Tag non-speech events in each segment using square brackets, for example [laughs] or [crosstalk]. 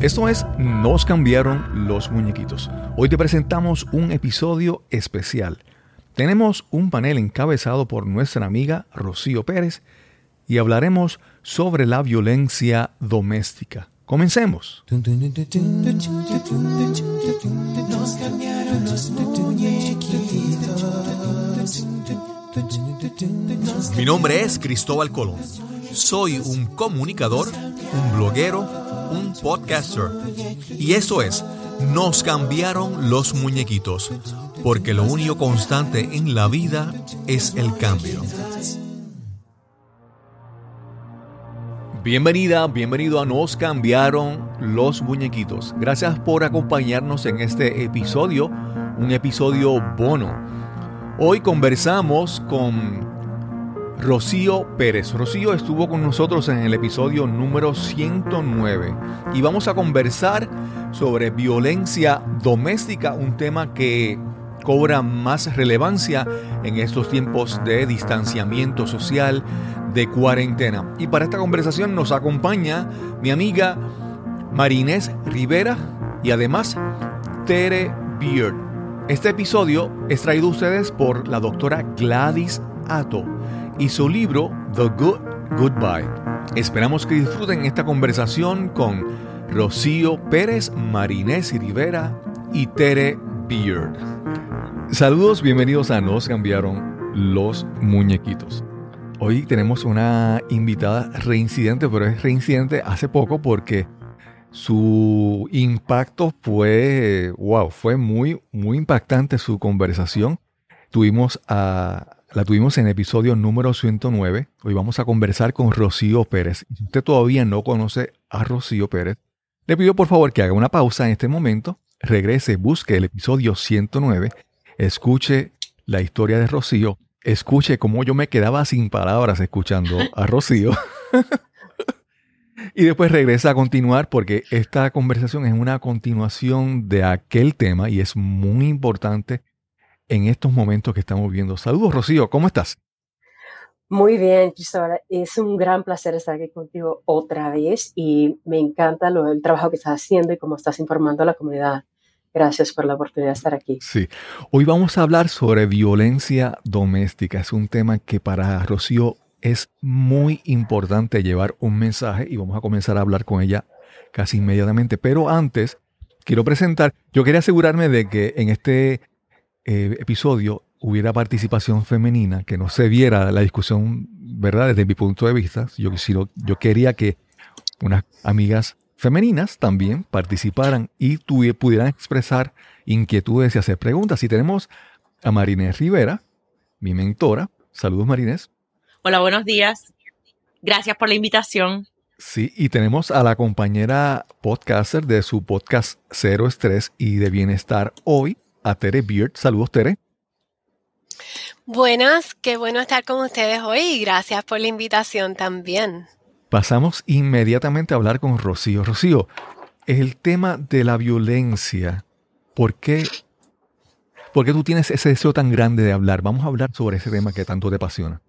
Esto es Nos cambiaron los muñequitos. Hoy te presentamos un episodio especial. Tenemos un panel encabezado por nuestra amiga Rocío Pérez y hablaremos sobre la violencia doméstica. Comencemos. Mi nombre es Cristóbal Colón. Soy un comunicador, un bloguero, un podcaster. Y eso es, nos cambiaron los muñequitos, porque lo único constante en la vida es el cambio. Bienvenida, bienvenido a Nos cambiaron los muñequitos. Gracias por acompañarnos en este episodio, un episodio bono. Hoy conversamos con Rocío Pérez. Rocío estuvo con nosotros en el episodio número 109 y vamos a conversar sobre violencia doméstica, un tema que cobra más relevancia en estos tiempos de distanciamiento social, de cuarentena. Y para esta conversación nos acompaña mi amiga Marinés Rivera y además Tere Beard. Este episodio es traído a ustedes por la doctora Gladys Ato y su libro The Good Goodbye. Esperamos que disfruten esta conversación con Rocío Pérez, Marinés Rivera y Tere Beard. Saludos, bienvenidos a Nos cambiaron los muñequitos. Hoy tenemos una invitada reincidente, pero es reincidente hace poco porque su impacto fue, wow, fue muy, muy impactante su conversación. Tuvimos a la tuvimos en episodio número 109. Hoy vamos a conversar con Rocío Pérez. Si usted todavía no conoce a Rocío Pérez, le pido por favor que haga una pausa en este momento, regrese, busque el episodio 109, escuche la historia de Rocío, escuche cómo yo me quedaba sin palabras escuchando a Rocío. [laughs] y después regresa a continuar porque esta conversación es una continuación de aquel tema y es muy importante en estos momentos que estamos viendo. Saludos, Rocío, ¿cómo estás? Muy bien, Cristóbal. Es un gran placer estar aquí contigo otra vez y me encanta lo, el trabajo que estás haciendo y cómo estás informando a la comunidad. Gracias por la oportunidad de estar aquí. Sí, hoy vamos a hablar sobre violencia doméstica. Es un tema que para Rocío es muy importante llevar un mensaje y vamos a comenzar a hablar con ella casi inmediatamente. Pero antes, quiero presentar, yo quería asegurarme de que en este eh, episodio hubiera participación femenina, que no se viera la discusión, ¿verdad? Desde mi punto de vista, yo, yo quería que unas amigas femeninas también participaran y pudieran expresar inquietudes y hacer preguntas. Y tenemos a Marinés Rivera, mi mentora. Saludos, Marinés. Hola, buenos días. Gracias por la invitación. Sí, y tenemos a la compañera podcaster de su podcast Cero Estrés y de Bienestar hoy, a Tere Beard. Saludos, Tere. Buenas, qué bueno estar con ustedes hoy y gracias por la invitación también. Pasamos inmediatamente a hablar con Rocío. Rocío, el tema de la violencia, ¿por qué, ¿por qué tú tienes ese deseo tan grande de hablar? Vamos a hablar sobre ese tema que tanto te apasiona.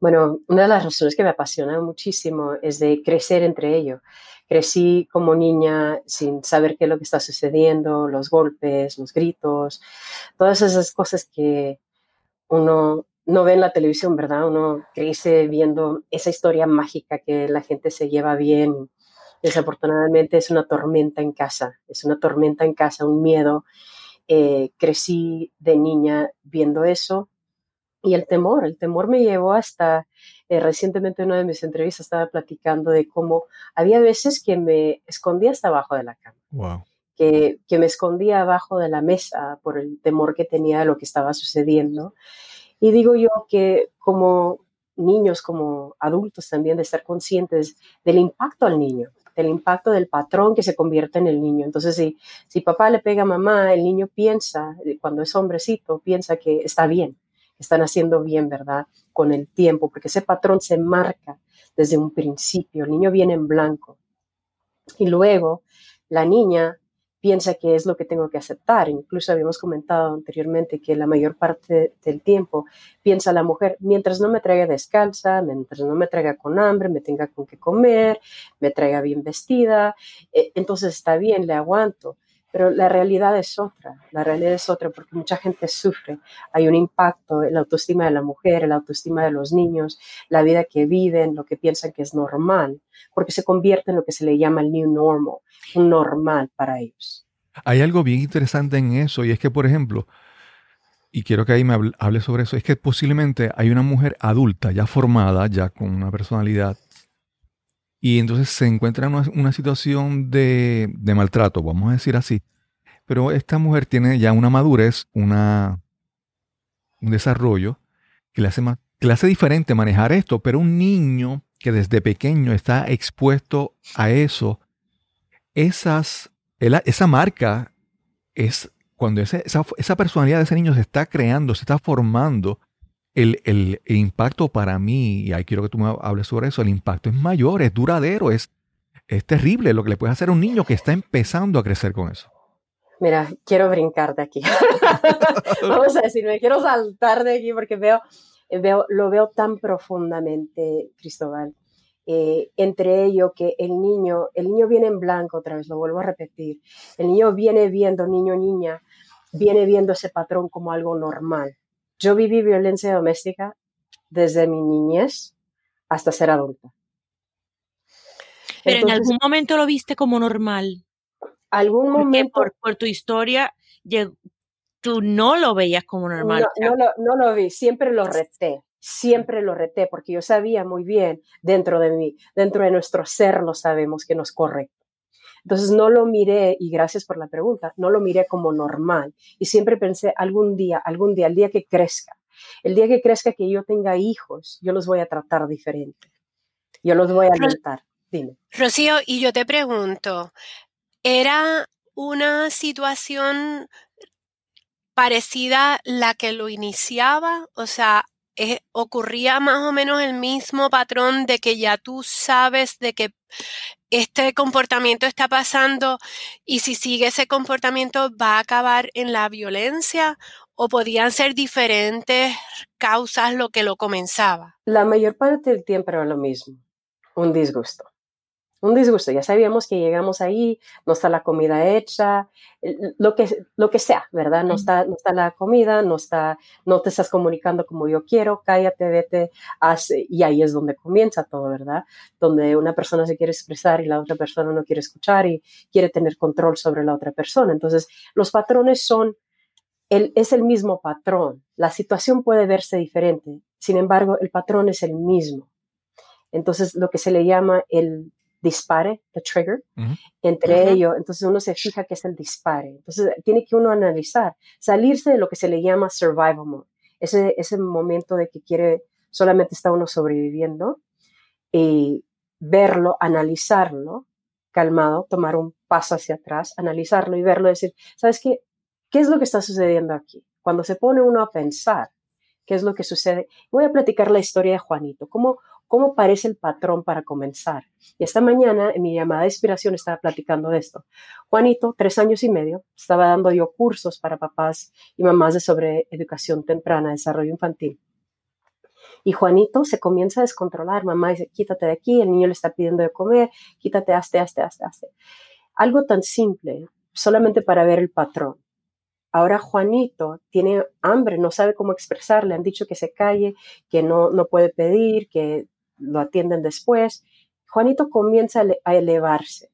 Bueno, una de las razones que me apasiona muchísimo es de crecer entre ellos crecí como niña sin saber qué es lo que está sucediendo, los golpes, los gritos, todas esas cosas que uno no ve en la televisión, ¿verdad? Uno crece viendo esa historia mágica que la gente se lleva bien. Desafortunadamente es una tormenta en casa, es una tormenta en casa, un miedo. Eh, crecí de niña viendo eso y el temor, el temor me llevó hasta, eh, recientemente en una de mis entrevistas estaba platicando de cómo había veces que me escondía hasta abajo de la cama. Que, que, me escondía abajo de la mesa por el temor que tenía de lo que estaba sucediendo. Y digo yo que como niños, como adultos también, de estar conscientes del impacto al niño, del impacto del patrón que se convierte en el niño. Entonces, si, si papá le pega a mamá, el niño piensa, cuando es hombrecito, piensa que está bien están haciendo bien, ¿verdad? Con el tiempo, porque ese patrón se marca desde un principio. El niño viene en blanco. Y luego la niña piensa que es lo que tengo que aceptar. Incluso habíamos comentado anteriormente que la mayor parte del tiempo piensa la mujer, mientras no me traiga descalza, mientras no me traiga con hambre, me tenga con qué comer, me traiga bien vestida, eh, entonces está bien, le aguanto. Pero la realidad es otra, la realidad es otra porque mucha gente sufre. Hay un impacto en la autoestima de la mujer, en la autoestima de los niños, la vida que viven, lo que piensan que es normal, porque se convierte en lo que se le llama el new normal, un normal para ellos. Hay algo bien interesante en eso y es que, por ejemplo, y quiero que ahí me hable sobre eso, es que posiblemente hay una mujer adulta, ya formada, ya con una personalidad y entonces se encuentra en una, situación de, maltrato, vamos a decir así. Pero esta mujer tiene ya una madurez, una, un desarrollo que le, hace que le hace diferente manejar esto, pero un niño que desde pequeño está expuesto a eso, esas, esa marca es cuando esa, esa personalidad de ese niño se está creando, se está formando, el, impacto para mí, y ahí quiero que tú me hables sobre eso, el impacto es mayor, es duradero, es, es terrible lo que le puede hacer a un niño que está empezando a crecer con eso. Mira, quiero brincar de aquí. [laughs] Vamos a decir, me quiero saltar de aquí porque veo, veo lo veo tan profundamente, Cristóbal. Eh, entre ello que el niño, el niño viene en blanco otra vez, lo vuelvo a repetir, el niño viene viendo, niño, niña, viene viendo ese patrón como algo normal. Yo viví violencia doméstica desde mi niñez hasta ser adulta. Pero en algún momento lo viste como normal. Algún momento. Por, tu historia, tú no lo veías como normal. No, no, no, lo vi, siempre lo reté, siempre lo reté, porque yo sabía muy bien dentro de mí, dentro de nuestro ser lo sabemos que nos correcto. Entonces no lo miré, y gracias por la pregunta, no lo miré como normal. Y siempre pensé, algún día, algún día, el día que crezca, el día que crezca que yo tenga hijos, yo los voy a tratar diferente. Yo los voy a alimentar. Dime. Rocío, y yo te pregunto, ¿era una situación parecida la que lo iniciaba? O sea, eh, ocurría más o menos el mismo patrón de que ya tú sabes de que este comportamiento está pasando y si sigue ese comportamiento va a acabar en la violencia o podían ser diferentes causas lo que lo comenzaba? La mayor parte del tiempo era lo mismo, un disgusto un disgusto. Ya sabíamos que llegamos ahí, no está la comida hecha, lo que, lo que sea, ¿verdad? No está, no está la comida, no, está, no te estás comunicando como yo quiero, cállate, vete, haz, y ahí es donde comienza todo, ¿verdad? Donde una persona se quiere expresar y la otra persona no quiere escuchar y quiere tener control sobre la otra persona. Entonces, los patrones son, el, es el mismo patrón. La situación puede verse diferente, sin embargo, el patrón es el mismo. Entonces, lo que se le llama el dispare, the trigger, entre ellos, entonces uno se fija que es el dispare. Entonces tiene que uno analizar, salirse de lo que se le llama survival mode, ese, ese momento de que quiere, solamente está uno sobreviviendo, y verlo, analizarlo, calmado, tomar un paso hacia atrás, analizarlo y verlo, decir, ¿sabes qué? ¿Qué es lo que está sucediendo aquí? Cuando se pone uno a pensar, ¿qué es lo que sucede? Voy a platicar la historia de Juanito, cómo ¿Cómo parece el patrón para comenzar? Y esta mañana en mi llamada de inspiración estaba platicando de esto. Juanito, tres años y medio, estaba dando yo cursos para papás y mamás de sobre educación temprana, desarrollo infantil. Y Juanito se comienza a descontrolar. Mamá dice, quítate de aquí, el niño le está pidiendo de comer, quítate, hazte, hazte, hazte, hazte. Algo tan simple, solamente para ver el patrón. Ahora Juanito tiene hambre, no sabe cómo expresar, le han dicho que se calle, que no, no puede pedir, que lo atienden después. Juanito comienza a elevarse,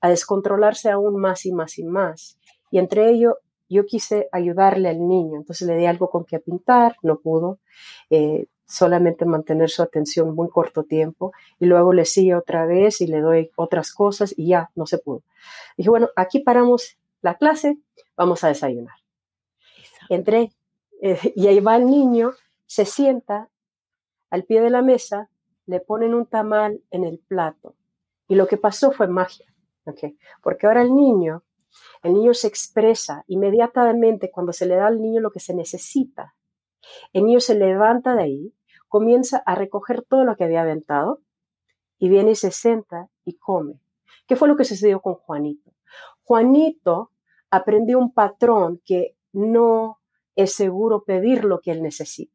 a descontrolarse aún más y más y más. Y entre ello, yo quise ayudarle al niño, entonces le di algo con que pintar, no pudo, eh, solamente mantener su atención muy corto tiempo, y luego le sigue otra vez y le doy otras cosas y ya, no se pudo. Dije, bueno, aquí paramos la clase, vamos a desayunar. Entré eh, y ahí va el niño, se sienta al pie de la mesa, le ponen un tamal en el plato. Y lo que pasó fue magia, porque ahora el niño, el niño se expresa inmediatamente cuando se le da al niño lo que se necesita. El niño se levanta de ahí, comienza a recoger todo lo que había aventado y viene y se sienta y come. ¿Qué fue lo que sucedió con Juanito? Juanito aprendió un patrón que no es seguro pedir lo que él necesita.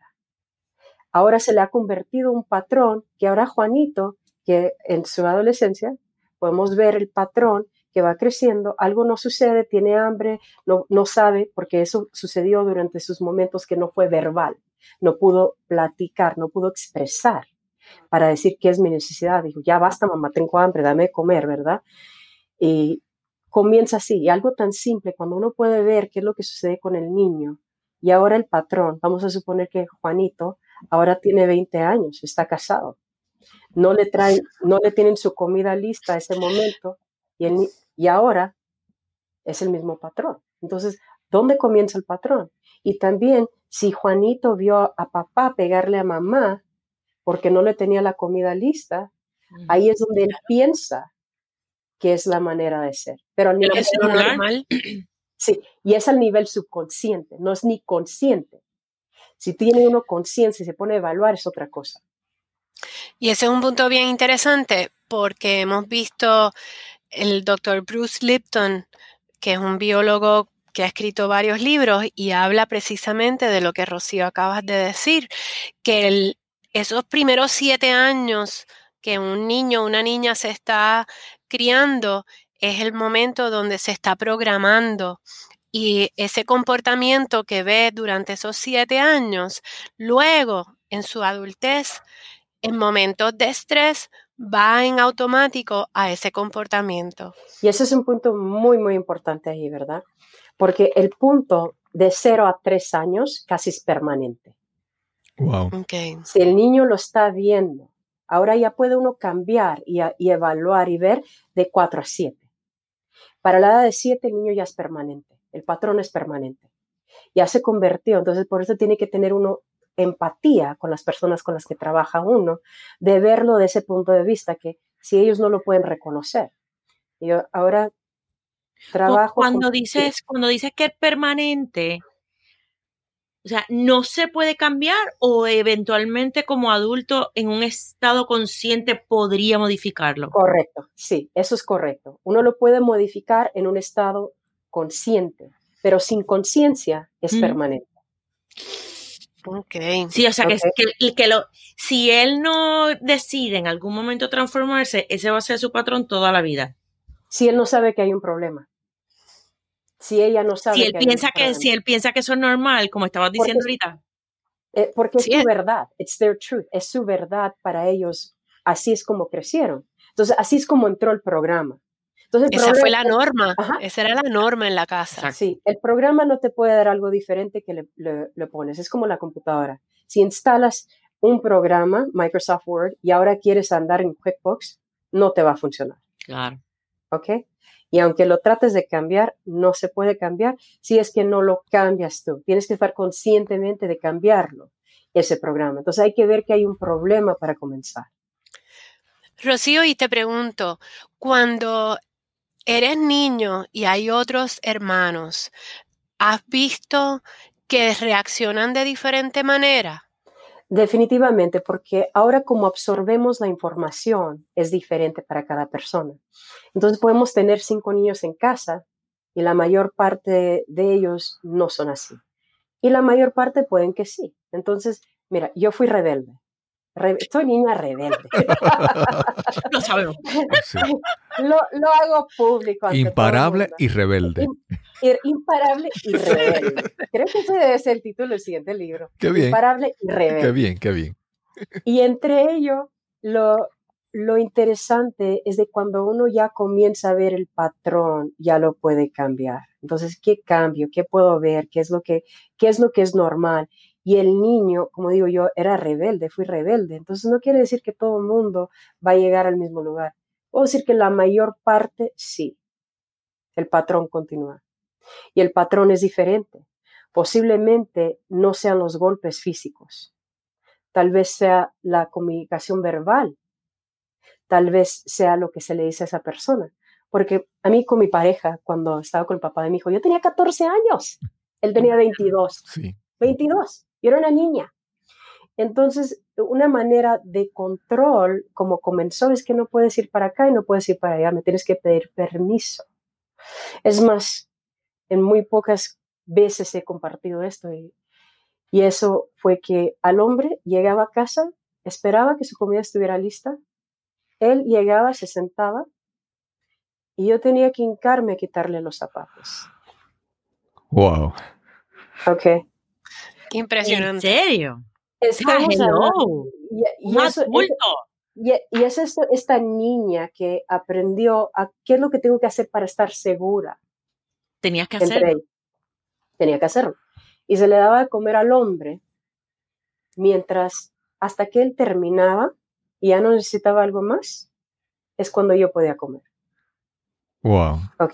Ahora se le ha convertido un patrón que ahora Juanito, que en su adolescencia podemos ver el patrón que va creciendo, algo no sucede, tiene hambre, no, sabe, porque eso sucedió durante sus momentos que no fue verbal, no pudo platicar, no pudo expresar para decir qué es mi necesidad. Dijo, ya basta, mamá, tengo hambre, dame de comer, ¿verdad? Y comienza así, y algo tan simple, cuando uno puede ver qué es lo que sucede con el niño, y ahora el patrón, vamos a suponer que Juanito ahora tiene 20 años, está casado, no le traen, no le tienen su comida lista a ese momento, y, y ahora es el mismo patrón. Entonces, ¿dónde comienza el patrón? Y también, si Juanito vio a papá pegarle a mamá porque no le tenía la comida lista, ahí es donde él piensa que es la manera de ser. Pero al es normal. Sí, y es al nivel subconsciente, no es ni consciente. Si tiene uno conciencia y se pone a evaluar es otra cosa. Y ese es un punto bien interesante porque hemos visto el doctor Bruce Lipton, que es un biólogo que ha escrito varios libros y habla precisamente de lo que Rocío acabas de decir, que esos primeros siete años que un niño o una niña se está criando es el momento donde se está programando y ese comportamiento que ve durante esos siete años, luego en su adultez, en momentos de estrés, va en automático a ese comportamiento. Y ese es un punto muy, muy importante ahí, ¿verdad? Porque el punto de cero a tres años casi es permanente. Wow. Si el niño lo está viendo, ahora ya puede uno cambiar y, y evaluar y ver de cuatro a siete. Para la edad de siete, el niño ya es permanente, el patrón es permanente. Ya se convirtió, entonces por eso tiene que tener uno empatía con las personas con las que trabaja uno, de verlo de ese punto de vista, que si ellos no lo pueden reconocer. Yo ahora trabajo. Cuando dices, cuando dices que es permanente, o sea, no se puede cambiar o eventualmente como adulto en un estado consciente podría modificarlo. Correcto, sí, eso es correcto. Uno lo puede modificar en un estado consciente, pero sin conciencia es permanente. Ok. Sí, o sea, que, que, lo, si él no decide en algún momento transformarse, ese va a ser su patrón toda la vida. Si él no sabe que hay un problema si ella no sabe. Si él, piensa, que, si él piensa que eso es normal, como estabas diciendo ahorita. Eh, porque es su verdad, it's their truth, es su verdad para ellos, así es como crecieron. Entonces, así es como entró el programa. Entonces, Esa fue la norma, esa era la norma en la casa. Sí, el programa no te puede dar algo diferente que le, le, pones, es como la computadora. Si instalas un programa, Microsoft Word, y ahora quieres andar en QuickBooks, no te va a funcionar. Claro. ¿Ok? Y aunque lo trates de cambiar, no se puede cambiar si es que no lo cambias tú. Tienes que estar conscientemente de cambiarlo, ese programa. Entonces hay que ver que hay un problema para comenzar. Rocío, y te pregunto, cuando eres niño y hay otros hermanos, ¿has visto que reaccionan de diferente manera? Definitivamente, porque ahora como absorbemos la información es diferente para cada persona. Entonces podemos tener cinco niños en casa y la mayor parte de ellos no son así. Y la mayor parte pueden que sí. Entonces, mira, yo fui rebelde. Soy niña rebelde. [laughs] lo sabemos. Lo, hago público. Imparable y rebelde. imparable y rebelde. Creo que ese debe ser el título del siguiente libro. Qué bien. Imparable y rebelde. Qué bien, qué bien. Y entre ellos, lo, lo interesante es de cuando uno ya comienza a ver el patrón, ya lo puede cambiar. Entonces, ¿qué cambio? ¿Qué puedo ver? ¿Qué es lo que, qué es, lo que es normal? Y el niño, como digo yo, era rebelde, fui rebelde. Entonces, no quiere decir que todo el mundo va a llegar al mismo lugar. Puedo decir que la mayor parte sí. El patrón continúa. Y el patrón es diferente. Posiblemente no sean los golpes físicos. Tal vez sea la comunicación verbal. Tal vez sea lo que se le dice a esa persona. Porque a mí con mi pareja, cuando estaba con el papá de mi hijo, yo tenía 14 años. Él tenía [laughs] 22. Sí. 22. Yo era una niña. Entonces, una manera de control, como comenzó, es que no puedes ir para acá y no puedes ir para allá, me tienes que pedir permiso. Es más, en muy pocas veces he compartido esto y, y eso fue que al hombre llegaba a casa, esperaba que su comida estuviera lista, él llegaba, se sentaba y yo tenía que hincarme a quitarle los zapatos. Wow. Ok. Impresionante. ¿En serio? Estamos hello. hablando- y, eso, adulto. y, y es esto- esta niña que aprendió a qué es lo que tengo que hacer para estar segura Tenías que hacerlo. Tenía que hacerlo. Y se le daba de comer al hombre mientras hasta que él terminaba y ya no necesitaba algo más, es cuando yo podía comer. Wow. Ok.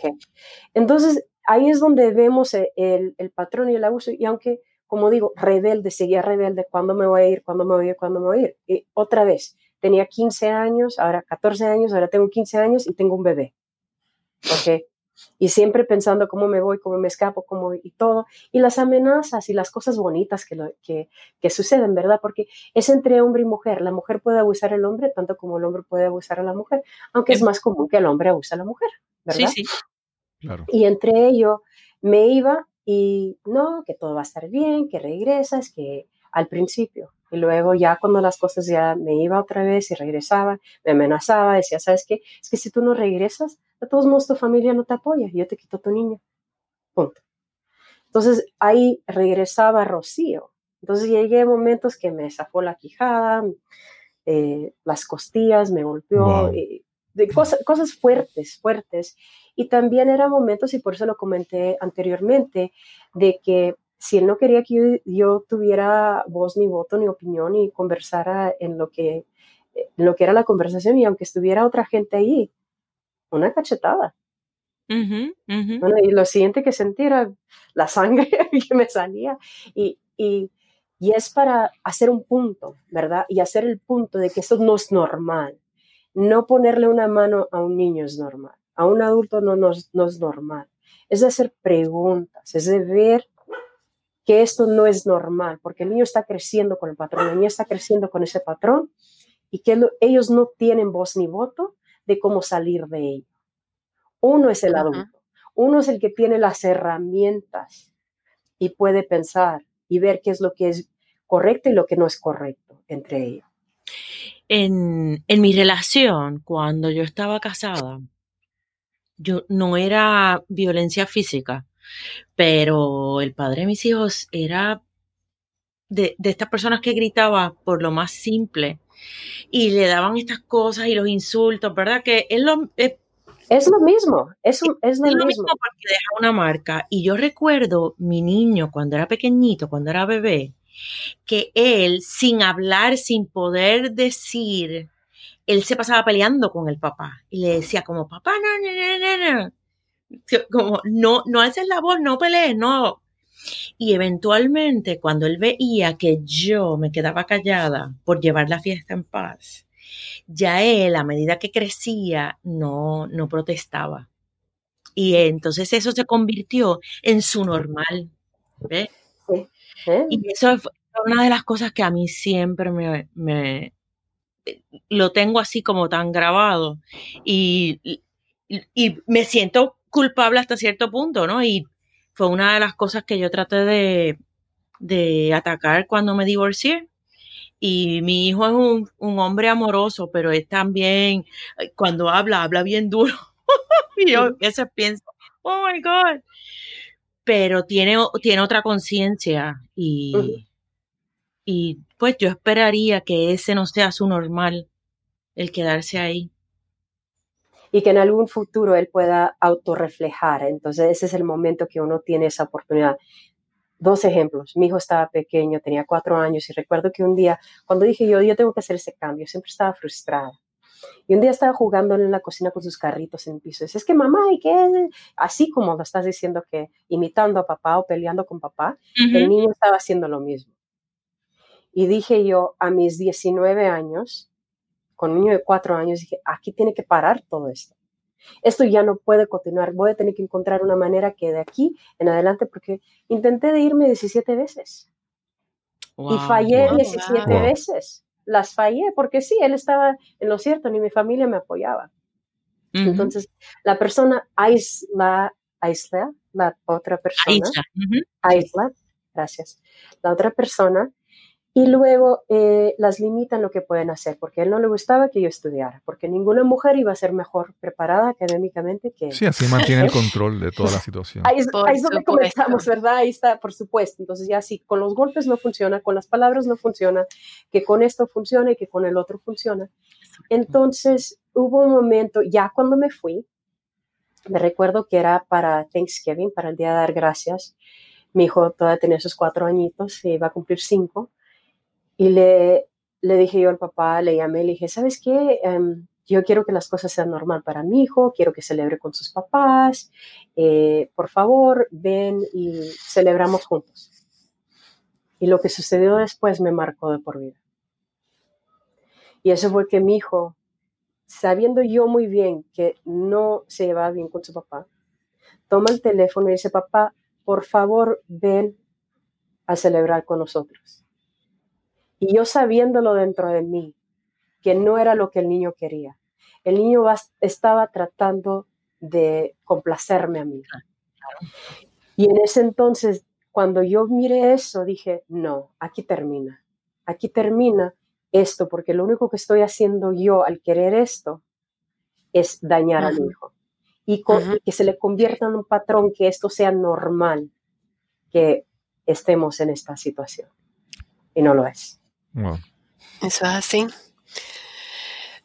Entonces, ahí es donde vemos e- el, el patrón y el abuso. Y aunque, como digo, rebelde, seguía rebelde, ¿cuándo me voy a ir? ¿Cuándo me voy a ir? ¿Cuándo me voy a ir? Y otra vez, tenía 15 años, ahora 14 años, ahora tengo 15 años y tengo un bebé. Ok. Y siempre pensando cómo me voy, cómo me escapo, cómo y todo. Y las amenazas y las cosas bonitas que, lo- que, que suceden, ¿verdad? Porque es entre hombre y mujer. La mujer puede abusar al hombre tanto como el hombre puede abusar a la mujer, aunque es más común que el hombre abuse a la mujer, ¿verdad? Sí, sí. Claro. Y entre ello me iba y no, que todo va a estar bien, que regresas, que al principio. Y luego ya cuando las cosas ya me iba otra vez y regresaba, me amenazaba, decía, ¿sabes qué? Es que si tú no regresas, de todos modos tu familia no te apoya, yo te quito a tu niño. Punto. Entonces ahí regresaba Rocío. Entonces llegué a momentos que me zafó la quijada, eh, las costillas, me golpeó, Wow. eh, de cosas, cosas fuertes, fuertes. Y también eran momentos, y por eso lo comenté anteriormente, de que si él no quería que yo, yo tuviera voz ni voto ni opinión y conversara en lo que en lo que era la conversación y aunque estuviera otra gente ahí, una cachetada. Bueno, y lo siguiente que sentí era la sangre [laughs] que me salía. Y, y, y es para hacer un punto, ¿verdad? Y hacer el punto de que eso no es normal. No ponerle una mano a un niño es normal. A un adulto no, no, es- no es normal. Es de hacer preguntas, es de ver que esto no es normal, porque el niño está creciendo con el patrón, la niña está creciendo con ese patrón y que lo- ellos no tienen voz ni voto de cómo salir de ello. Uno es el adulto, uno es el que tiene las herramientas y puede pensar y ver qué es lo que es correcto y lo que no es correcto entre ellos. En, en mi relación, cuando yo estaba casada, yo no era violencia física, pero el padre de mis hijos era de, de estas personas que gritaba por lo más simple y le daban estas cosas y los insultos, ¿verdad? Que es lo, es Es lo mismo, es, un- es lo Es lo mismo. mismo porque deja una marca. Y yo recuerdo mi niño cuando era pequeñito, cuando era bebé, que él, sin hablar, sin poder decir, él se pasaba peleando con el papá y le decía como, papá, no, no, no, no, no. Como, no, no haces la voz, no pelees, no. Y eventualmente, cuando él veía que yo me quedaba callada por llevar la fiesta en paz, ya él, a medida que crecía, no, no protestaba. Y entonces eso se convirtió en su normal. ¿ves? ¿eh? Y eso fue una de las cosas que a mí siempre me, me- lo tengo así como tan grabado. Y, y- y me siento culpable hasta cierto punto, ¿no? Y fue una de las cosas que yo traté de, de atacar cuando me divorcié. Y mi hijo es un, un hombre amoroso, pero es también, eh, cuando habla, habla bien duro. [laughs] y yo a veces pienso, oh my God. Pero tiene, tiene otra conciencia y, Ujú. Y pues yo esperaría que ese no sea su normal, el quedarse ahí. y que en algún futuro él pueda autorreflejar. Entonces ese es el momento que uno tiene esa oportunidad. Dos ejemplos. Mi hijo estaba pequeño, tenía cuatro años y recuerdo que un día, cuando dije yo, yo tengo que hacer ese cambio, siempre estaba frustrada. Y un día estaba jugando en la cocina con sus carritos en el piso. Dice, es que mamá, ¿y qué? Así como lo estás diciendo que imitando a papá o peleando con papá, el niño estaba haciendo lo mismo. Y dije yo, a mis 19 años, con un niño de cuatro años, dije, aquí tiene que parar todo esto. Esto ya no puede continuar, voy a tener que encontrar una manera que de aquí en adelante, porque intenté de irme 17 veces y Wow, fallé wow. 17 Wow. veces. Las fallé porque sí, él estaba en lo cierto, ni mi familia me apoyaba. Entonces, la persona aísla, aísla la otra persona. Aísla. gracias. La otra persona y luego eh, las limitan lo que pueden hacer, porque a él no le gustaba que yo estudiara, porque ninguna mujer iba a ser mejor preparada académicamente que él. Sí, así mantiene el control de toda la [laughs] situación. Ahí, es donde comenzamos, ¿verdad? Ahí está, por supuesto. Entonces ya sí, con los golpes no funciona, con las palabras no funciona, que con esto funciona y que con el otro funciona. Entonces hubo un momento, ya cuando me fui, me recuerdo que era para Thanksgiving, para el Día de Dar Gracias. Mi hijo todavía tenía sus cuatro añitos, y iba a cumplir cinco y le, le dije yo al papá, le llamé, le dije, ¿sabes qué? Em, yo quiero que las cosas sean normal para mi hijo, quiero que celebre con sus papás, eh, por favor, ven y celebramos juntos. Y lo que sucedió después me marcó de por vida. Y eso fue que mi hijo, sabiendo yo muy bien que no se llevaba bien con su papá, toma el teléfono y dice, papá, por favor, ven a celebrar con nosotros. Y yo sabiéndolo dentro de mí, que no era lo que el niño quería. El niño estaba tratando de complacerme a mí. Y en ese entonces, cuando yo miré eso, dije, no, aquí termina. Aquí termina esto, porque lo único que estoy haciendo yo al querer esto es dañar a mi hijo. Y, y que se le convierta en un patrón, que esto sea normal, que estemos en esta situación. Y no lo es. Eso es así.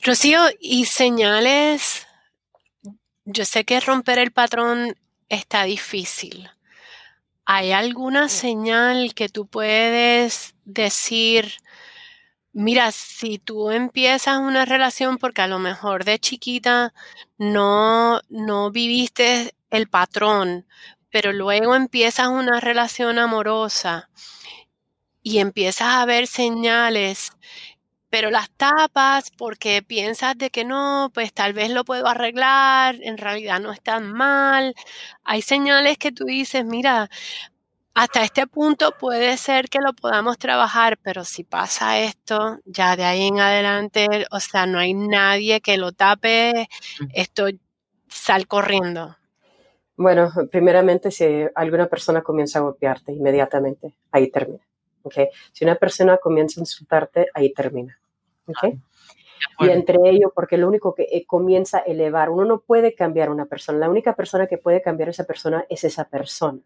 Rocío, y señales, yo sé que romper el patrón está difícil. ¿Hay alguna señal que tú puedes decir, mira, si tú empiezas una relación porque a lo mejor de chiquita no, no viviste el patrón, pero luego empiezas una relación amorosa y empiezas a ver señales, pero las tapas porque piensas de que no, pues tal vez lo puedo arreglar, en realidad no es tan mal. Hay señales que tú dices, mira, hasta este punto puede ser que lo podamos trabajar, pero si pasa esto, ya de ahí en adelante, o sea, no hay nadie que lo tape, esto sal corriendo. Bueno, primeramente, si alguna persona comienza a golpearte inmediatamente, ahí termina. ¿Okay? Si una persona comienza a insultarte, ahí termina. ¿okay? y entre ellos, porque lo único que eh, comienza a elevar, uno no puede cambiar una persona, la única persona que puede cambiar a esa persona es esa persona.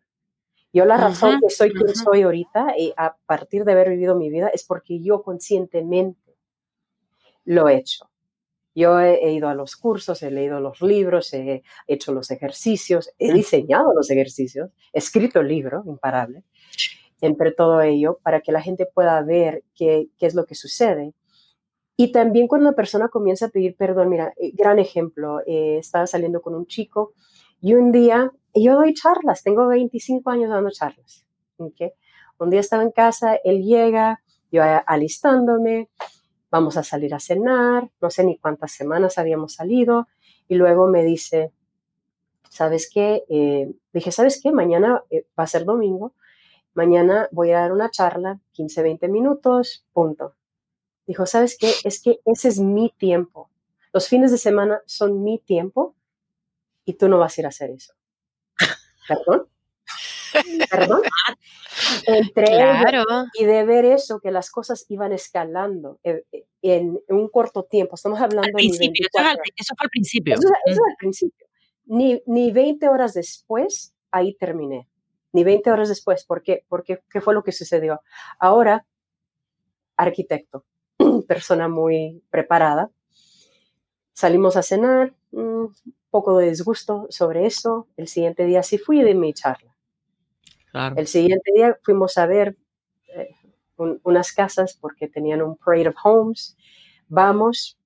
Yo la razón que soy quien soy ahorita, y a partir de haber vivido mi vida, es porque yo conscientemente lo he hecho. Yo he, ido a los cursos, he leído los libros, he hecho los ejercicios, he diseñado los ejercicios, he escrito el libro, imparable entre todo ello para que la gente pueda ver qué, es lo que sucede. Y también cuando una persona comienza a pedir perdón, mira, eh, gran ejemplo, eh, estaba saliendo con un chico y un día, yo doy charlas, tengo 25 años dando charlas. Un día estaba en casa, él llega, yo alistándome, vamos a salir a cenar, no sé ni cuántas semanas habíamos salido, y luego me dice, ¿sabes qué? Eh, dije, ¿sabes qué? Mañana va a ser domingo, mañana voy a dar una charla, 15, 20 minutos, punto. Dijo, ¿sabes qué? Es que ese es mi tiempo. Los fines de semana son mi tiempo y tú no vas a ir a hacer eso. ¿Perdón? ¿Perdón? Entre claro. y de ver eso, que las cosas iban escalando eh, eh, en, un corto tiempo. Estamos hablando de principio, eso, fue al principio. Eso, eso al principio. Ni, ni 20 horas después, ahí terminé ni 20 horas después. ¿Por qué? Porque ¿qué fue lo que sucedió? Ahora, arquitecto, [clears throat] persona muy preparada, salimos a cenar, un poco de disgusto sobre eso. El siguiente día sí fui de mi charla. El siguiente día fuimos a ver eh, unas casas porque tenían un parade of homes. Vamos,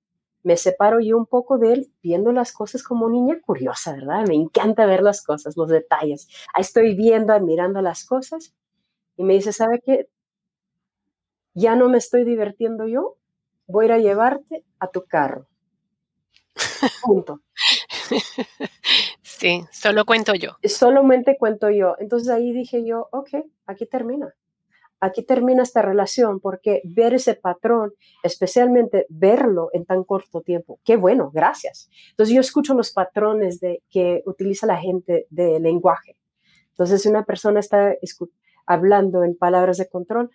me separo yo un poco de él viendo las cosas como niña curiosa, ¿verdad? Me encanta ver las cosas, los detalles. Ahí estoy viendo, admirando las cosas y me dice, ¿sabe qué? Ya no me estoy divirtiendo yo, voy a ir a llevarte a tu carro. [laughs] Punto. Sí, solo cuento yo. Solamente cuento yo. Entonces ahí dije yo, ok, aquí termina. Aquí termina esta relación porque ver ese patrón, especialmente verlo en tan corto tiempo, qué bueno, gracias. Entonces yo escucho los patrones de, que utiliza la gente de lenguaje. Entonces si una persona está hablando en palabras de control,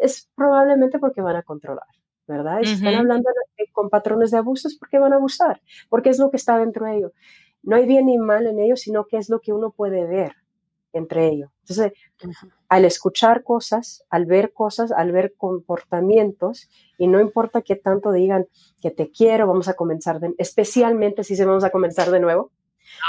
es probablemente porque van a controlar. ¿verdad? Y si están hablando con patrones de abusos, ¿por qué van a abusar? Porque es lo que está dentro de ellos. No hay bien ni mal en ellos, sino que es lo que uno puede ver entre ellos. Entonces, al escuchar cosas, al ver cosas, al ver comportamientos, y no importa que tanto digan que te quiero, vamos a comenzar, de, especialmente si se vamos a comenzar de nuevo.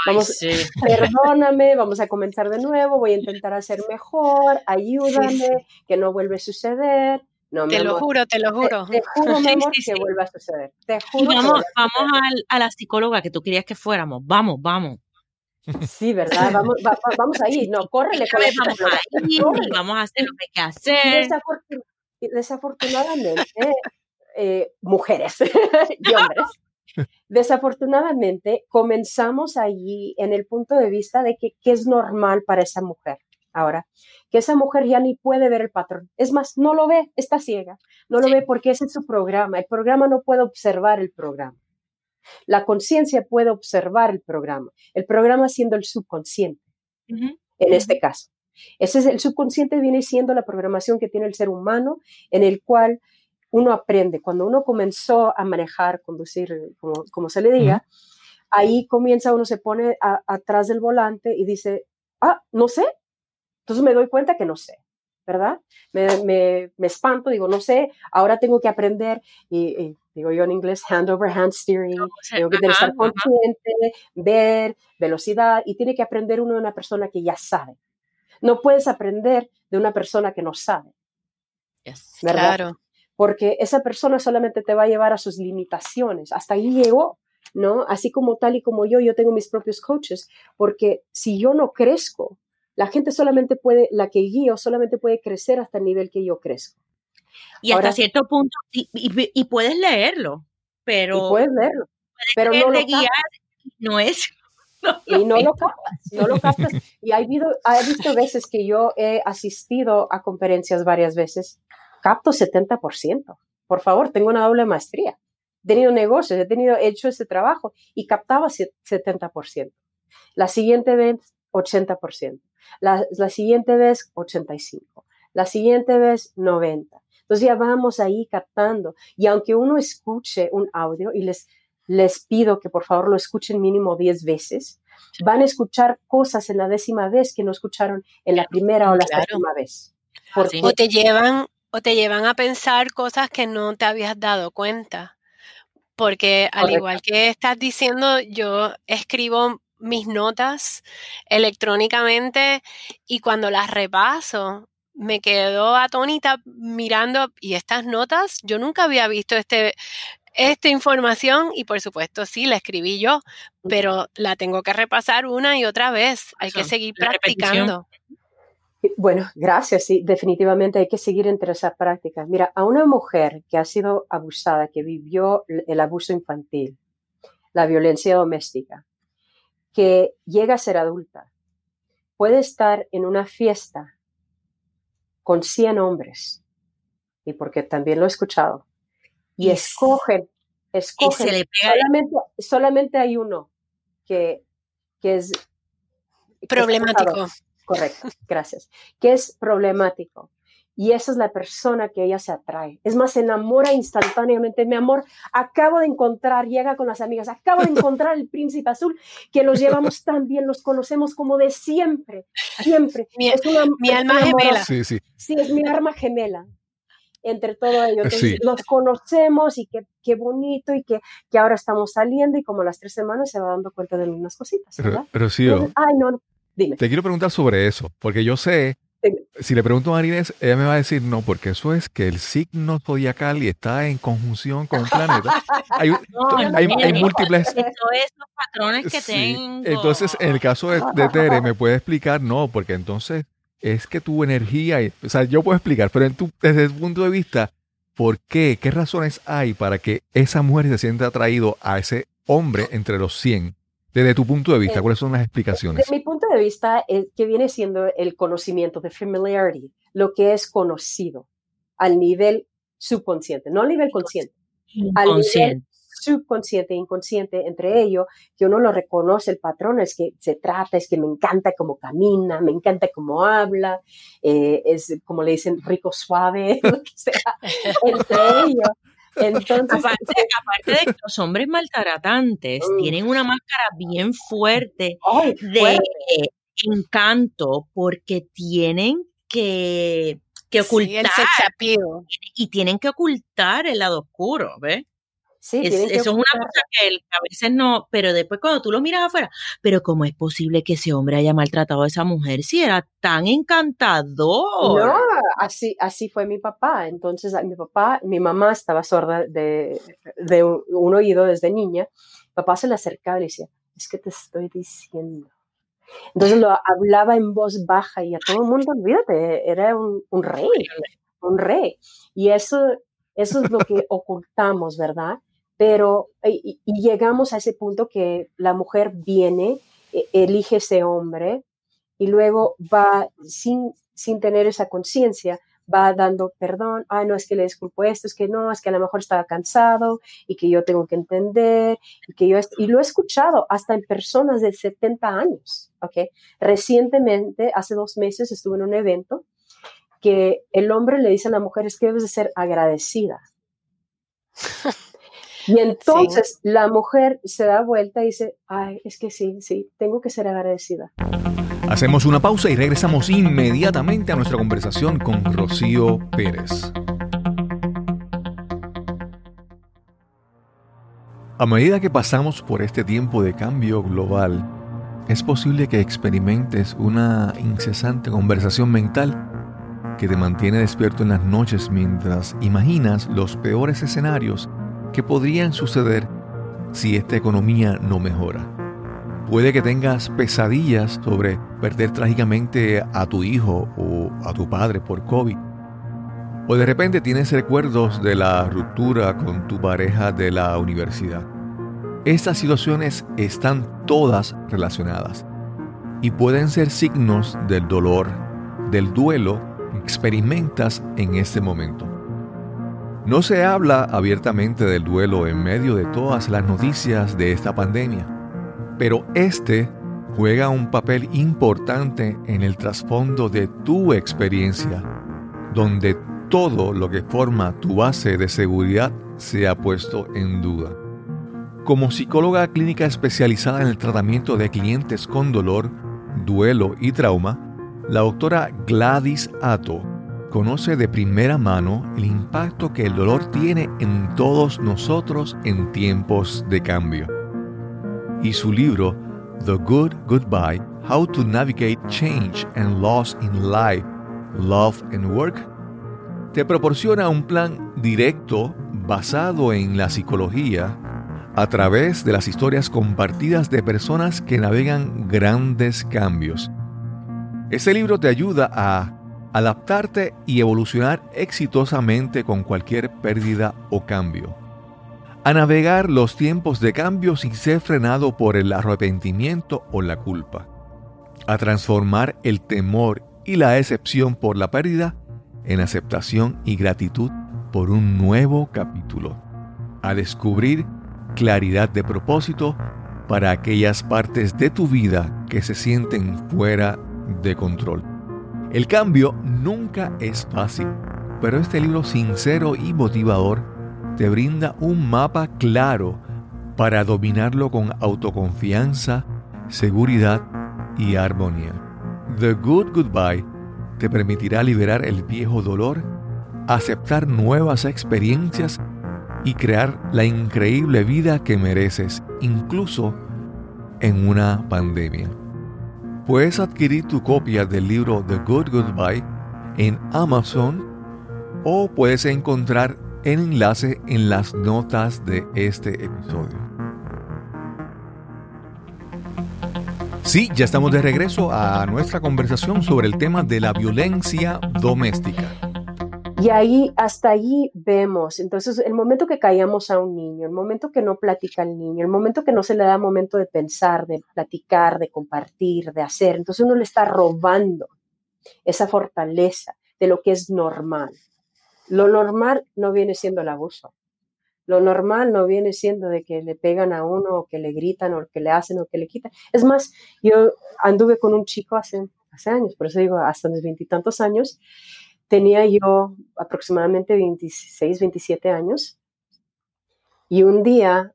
Vamos, [laughs] perdóname, vamos a comenzar de nuevo, voy a intentar hacer mejor, ayúdame, que no vuelve a suceder te lo juro, te lo juro. Te, juro, mi amor, que vuelva a suceder. Te juro. vamos, vamos a, la psicóloga que tú querías que fuéramos. Vamos, vamos. Sí, ¿verdad? Vamos, vamos ahí. No, [laughs] córrele. vamos ahí, vamos a hacer lo que hay que hacer. desafortunadamente, eh, mujeres [laughs] y hombres, [laughs] desafortunadamente comenzamos allí en el punto de vista de que qué es normal para esa mujer ahora, que esa mujer ya ni puede ver el patrón. Es más, no lo ve, está ciega. No lo ve porque ese es su programa. El programa no puede observar el programa. La conciencia puede observar el programa. El programa siendo el subconsciente, en este caso. Ese es el subconsciente viene siendo la programación que tiene el ser humano en el cual uno aprende. Cuando uno comenzó a manejar, conducir, como, se le diga, ahí comienza uno se pone atrás del volante y dice, ah, no sé, entonces me doy cuenta que no sé, ¿verdad? Me, me, me espanto, digo, no sé, ahora tengo que aprender y, digo yo en inglés, hand over hand steering, tengo que estar consciente, ver, velocidad y tiene que aprender uno de una persona que ya sabe. No puedes aprender de una persona que no sabe. ¿verdad? Claro. Porque esa persona solamente te va a llevar a sus limitaciones. Hasta ahí llegó. ¿no? Así como tal y como yo, yo tengo mis propios coaches, porque si yo no crezco, la gente solamente puede, la que guío solamente puede crecer hasta el nivel que yo crezco. Y hasta cierto punto, y, puedes leerlo, pero... puedes leerlo, pero no lo guiar, no es... [laughs] y no lo captas, no lo captas. Y hay visto, visto veces que yo he asistido a conferencias varias veces, capto 70%. Por favor, tengo una doble maestría. He tenido negocios, he tenido hecho ese trabajo y captaba 70%. La siguiente vez, 80%. La, siguiente vez 85, la siguiente vez 90. Entonces ya vamos ahí captando. Y aunque uno escuche un audio, y les, les pido que por favor lo escuchen mínimo 10 veces, van a escuchar cosas en la décima vez que no escucharon en la primera o la décima vez. O te llevan o te llevan a pensar cosas que no te habías dado cuenta. Porque al igual que estás diciendo, yo escribo mis notas electrónicamente y cuando las repaso me quedo atónita mirando y estas notas, yo nunca había visto este, esta información y por supuesto sí, la escribí yo, pero la tengo que repasar una y otra vez, hay que seguir practicando. Bueno, gracias. Sí, definitivamente hay que seguir entre esas prácticas. Mira, a una mujer que ha sido abusada, que vivió el abuso infantil, la violencia doméstica, que llega a ser adulta puede estar en una fiesta con 100 hombres, y porque también lo he escuchado, y, escogen, escogen, solamente, solamente, hay uno que, que es problemático. correcto, gracias, que es problemático. Y esa es la persona que ella se atrae. Es más, se enamora instantáneamente. Mi amor, acabo de encontrar, llega con las amigas, acabo de encontrar el príncipe azul, que los llevamos tan bien, los conocemos como de siempre, siempre. [laughs] Mi, es una, mi alma gemela. Sí, sí. Sí, es mi arma gemela entre todo ello. Entonces, Los conocemos y qué, qué bonito y que, que, ahora estamos saliendo y como las tres semanas se va dando cuenta de unas cositas. ¿verdad? Rocío, ay, no, dime. Te quiero preguntar sobre eso, porque yo sé si le pregunto a Marines, ella me va a decir no, porque eso es que el signo zodiacal y está en conjunción con un planeta. Hay, [laughs] múltiples. esos patrones que tengo. Entonces, en el caso de, Tere, me puede explicar, no, porque entonces es que tu energía, o sea, yo puedo explicar, pero en tu, desde el punto de vista, ¿por qué? ¿Qué razones hay para que esa mujer se sienta atraído a ese hombre entre los 100? Desde tu punto de vista, ¿cuáles son las explicaciones? Desde mi punto de vista, es que viene siendo el conocimiento de familiarity, lo que es conocido al nivel subconsciente, no al nivel consciente, al nivel subconsciente e inconsciente entre ellos, que uno lo reconoce, el patrón es que se trata, es que me encanta cómo camina, me encanta cómo habla, eh, es como le dicen rico suave, [laughs] lo que sea, [laughs] entre ellos. Entonces, aparte, [laughs] aparte, de que los hombres maltratantes tienen una máscara bien fuerte, de encanto porque tienen que, que ocultar y tienen que ocultar el lado oscuro, ¿ves? Sí, eso es una cosa que a veces no, pero después cuando tú lo miras afuera, pero ¿cómo es posible que ese hombre haya maltratado a esa mujer si era tan encantador? No, así, así fue mi papá. Entonces, mi papá, mi mamá estaba sorda de, de un oído desde niña. papá se le acercaba y le decía, es que te estoy diciendo. Entonces lo hablaba en voz baja y a todo el mundo, olvídate, era un, un rey, un rey. Y eso, eso es lo que [laughs] ocultamos, ¿verdad? pero y, llegamos a ese punto que la mujer viene, e, elige ese hombre y luego va sin, sin tener esa conciencia, va dando perdón, ah, no es que le disculpo esto, es que no, es que a lo mejor estaba cansado y que yo tengo que entender y que yo, y lo he escuchado hasta en personas de 70 años, ¿ok? Recientemente, hace dos meses, estuve en un evento que el hombre le dice a la mujer, es que debes de ser agradecida. [laughs] Y entonces la mujer se da vuelta y dice, ay, es que sí, sí, tengo que ser agradecida. Hacemos una pausa y regresamos inmediatamente a nuestra conversación con Rocío Pérez. A medida que pasamos por este tiempo de cambio global, es posible que experimentes una incesante conversación mental que te mantiene despierto en las noches mientras imaginas los peores escenarios que podrían suceder si esta economía no mejora. Puede que tengas pesadillas sobre perder trágicamente a tu hijo o a tu padre por COVID. O de repente tienes recuerdos de la ruptura con tu pareja de la universidad. Estas situaciones están todas relacionadas y pueden ser signos del dolor, del duelo que experimentas en este momento. No se habla abiertamente del duelo en medio de todas las noticias de esta pandemia, pero este juega un papel importante en el trasfondo de tu experiencia, donde todo lo que forma tu base de seguridad se ha puesto en duda. Como psicóloga clínica especializada en el tratamiento de clientes con dolor, duelo y trauma, la doctora Gladys Atto conoce de primera mano el impacto que el dolor tiene en todos nosotros en tiempos de cambio. Y su libro, The Good Goodbye, How to Navigate Change and Loss in Life, Love and Work, te proporciona un plan directo basado en la psicología a través de las historias compartidas de personas que navegan grandes cambios. Ese libro te ayuda a adaptarte y evolucionar exitosamente con cualquier pérdida o cambio. A navegar los tiempos de cambio sin ser frenado por el arrepentimiento o la culpa. A transformar el temor y la excepción por la pérdida en aceptación y gratitud por un nuevo capítulo. A descubrir claridad de propósito para aquellas partes de tu vida que se sienten fuera de control. El cambio nunca es fácil, pero este libro sincero y motivador te brinda un mapa claro para dominarlo con autoconfianza, seguridad y armonía. The Good Goodbye te permitirá liberar el viejo dolor, aceptar nuevas experiencias y crear la increíble vida que mereces, incluso en una pandemia. Puedes adquirir tu copia del libro The Good Goodbye en Amazon o puedes encontrar el enlace en las notas de este episodio. Sí, ya estamos de regreso a nuestra conversación sobre el tema de la violencia doméstica. Y ahí, hasta ahí vemos, entonces, el momento que callamos a un niño, el momento que no platica al niño, el momento que no se le da momento de pensar, de platicar, de compartir, de hacer, entonces uno le está robando esa fortaleza de lo que es normal. Lo normal no viene siendo el abuso. Lo normal no viene siendo de que le pegan a uno o que le gritan o que le hacen o que le quitan. Es más, yo anduve con un chico hace, hace años, por eso digo, hasta mis veintitantos años, tenía yo aproximadamente 26, 27 años y un día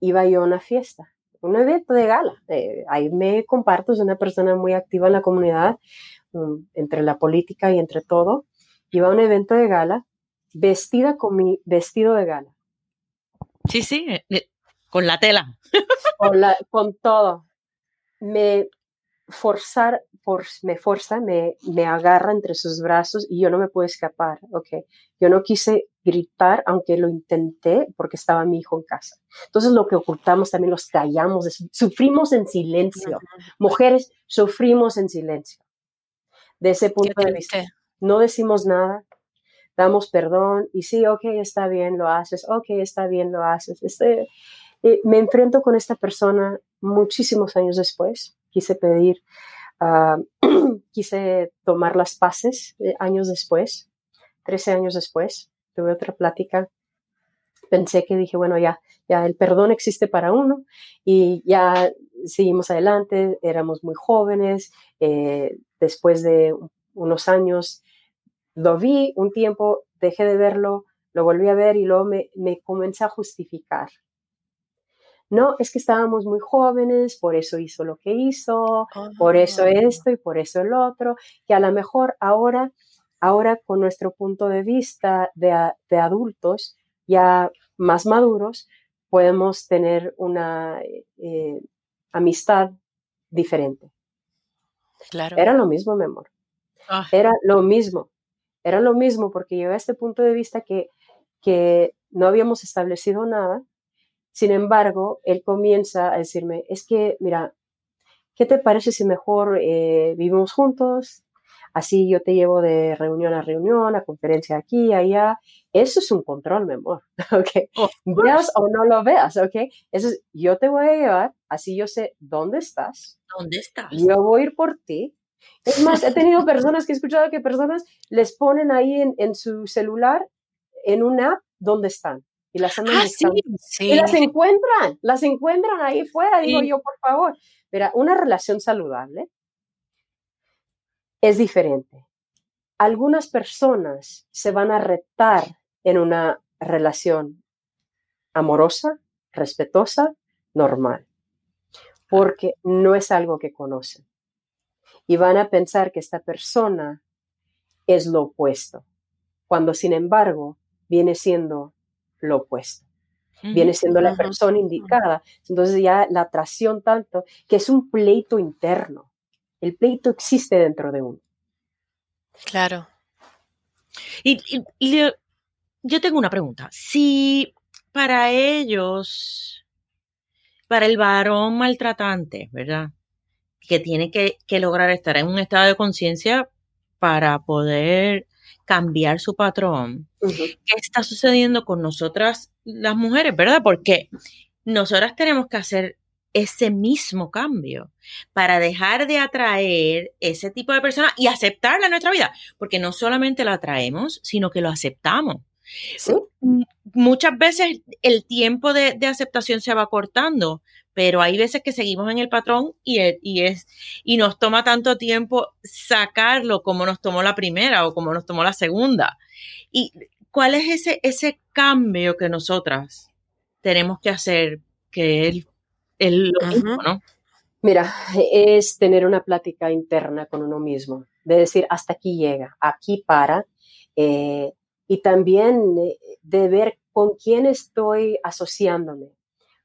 iba yo a una fiesta, un evento de gala. Eh, ahí me comparto, soy una persona muy activa en la comunidad, um, entre la política y entre todo. Iba a un evento de gala vestida con mi vestido de gala. Sí, sí, eh, eh, con la tela. [laughs] Con, con todo. Me forzar, me forza, me, me agarra entre sus brazos y yo no me puedo escapar, ¿ok? Yo no quise gritar, aunque lo intenté, porque estaba mi hijo en casa. Entonces lo que ocultamos también los callamos, sufrimos en silencio. Mujeres, sufrimos en silencio. De ese punto de vista, no decimos nada, damos perdón y sí, ok, está bien, lo haces, ok, está bien, lo haces. Este, eh, me enfrento con esta persona muchísimos años después. Quise pedir, ah, [clears throat] quise tomar las paces eh, años después, 13 años después, tuve otra plática, pensé que dije, bueno, ya, ya el perdón existe para uno y ya seguimos adelante, éramos muy jóvenes, eh, después de unos años lo vi un tiempo, dejé de verlo, lo volví a ver y luego me, me comencé a justificar. No, es que estábamos muy jóvenes, por eso hizo lo que hizo, por eso ah. esto y por eso el otro, que a lo mejor ahora, ahora con nuestro punto de vista de, adultos ya más maduros, podemos tener una eh, amistad diferente. Claro. Era lo mismo, mi amor. Ah. Era lo mismo. Era lo mismo porque yo a este punto de vista que, que no habíamos establecido nada, sin embargo, él comienza a decirme, es que, mira, ¿qué te parece si mejor eh, vivimos juntos? Así yo te llevo de reunión a reunión, a conferencia aquí, allá. Eso es un control, mi amor, [laughs] ¿ok? veas o no lo veas, ¿ok? Eso es, yo te voy a llevar, así yo sé dónde estás. ¿Dónde estás? Yo voy a ir por ti. Es más, he tenido personas que he escuchado que personas les ponen ahí en, en su celular, en una app, dónde están y las andan ah, Y las encuentran, las encuentran ahí fuera, digo yo, por favor. Mira, una relación saludable es diferente. Algunas personas se van a retar en una relación amorosa, respetuosa, normal, porque no es algo que conocen. Y van a pensar que esta persona es lo opuesto, cuando sin embargo viene siendo lo opuesto. Viene siendo la persona indicada. Entonces ya la atracción tanto que es un pleito interno. El pleito existe dentro de uno. Claro. Y, yo tengo una pregunta. Si para ellos, para el varón maltratante, ¿verdad? Que tiene que, que lograr estar en un estado de conciencia para poder cambiar su patrón. ¿Qué está sucediendo con nosotras las mujeres, verdad? Porque nosotras tenemos que hacer ese mismo cambio para dejar de atraer ese tipo de personas y aceptarla en nuestra vida, porque no solamente la atraemos, sino que lo aceptamos. Muchas veces el tiempo de, de, aceptación se va cortando, pero hay veces que seguimos en el patrón y, e, y, es, y nos toma tanto tiempo sacarlo como nos tomó la primera o como nos tomó la segunda. ¿Y cuál es ese, ese cambio que nosotras tenemos que hacer que es el, lo mismo, ¿no? Mira, es tener una plática interna con uno mismo, de decir, hasta aquí llega, aquí para, eh, y también eh, de ver con quién estoy asociándome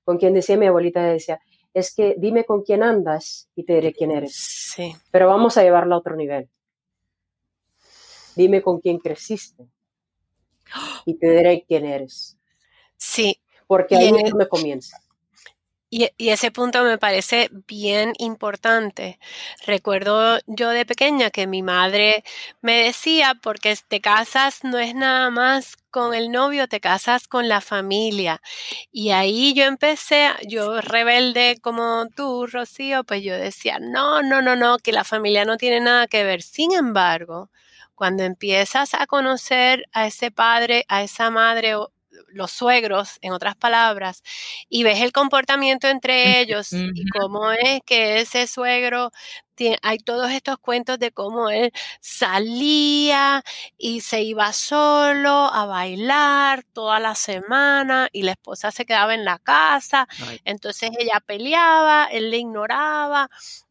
con quien decía mi abuelita, decía, es que dime con quién andas y te diré quién eres. Sí. Pero vamos a llevarlo a otro nivel. Dime con quién creciste y te diré quién eres. Sí. Porque ahí me comienza. Y, ese punto me parece bien importante. Recuerdo yo de pequeña que mi madre me decía, porque te casas no es nada más con el novio, te casas con la familia. Y ahí yo empecé, yo rebelde como tú, Rocío, pues yo decía, no, no, no, no, que la familia no tiene nada que ver. Sin embargo, cuando empiezas a conocer a ese padre, a esa madre los suegros, en otras palabras, y ves el comportamiento entre ellos y cómo es que ese suegro hay todos estos cuentos de cómo él salía y se iba solo a bailar toda la semana y la esposa se quedaba en la casa, entonces ella peleaba, él le ignoraba.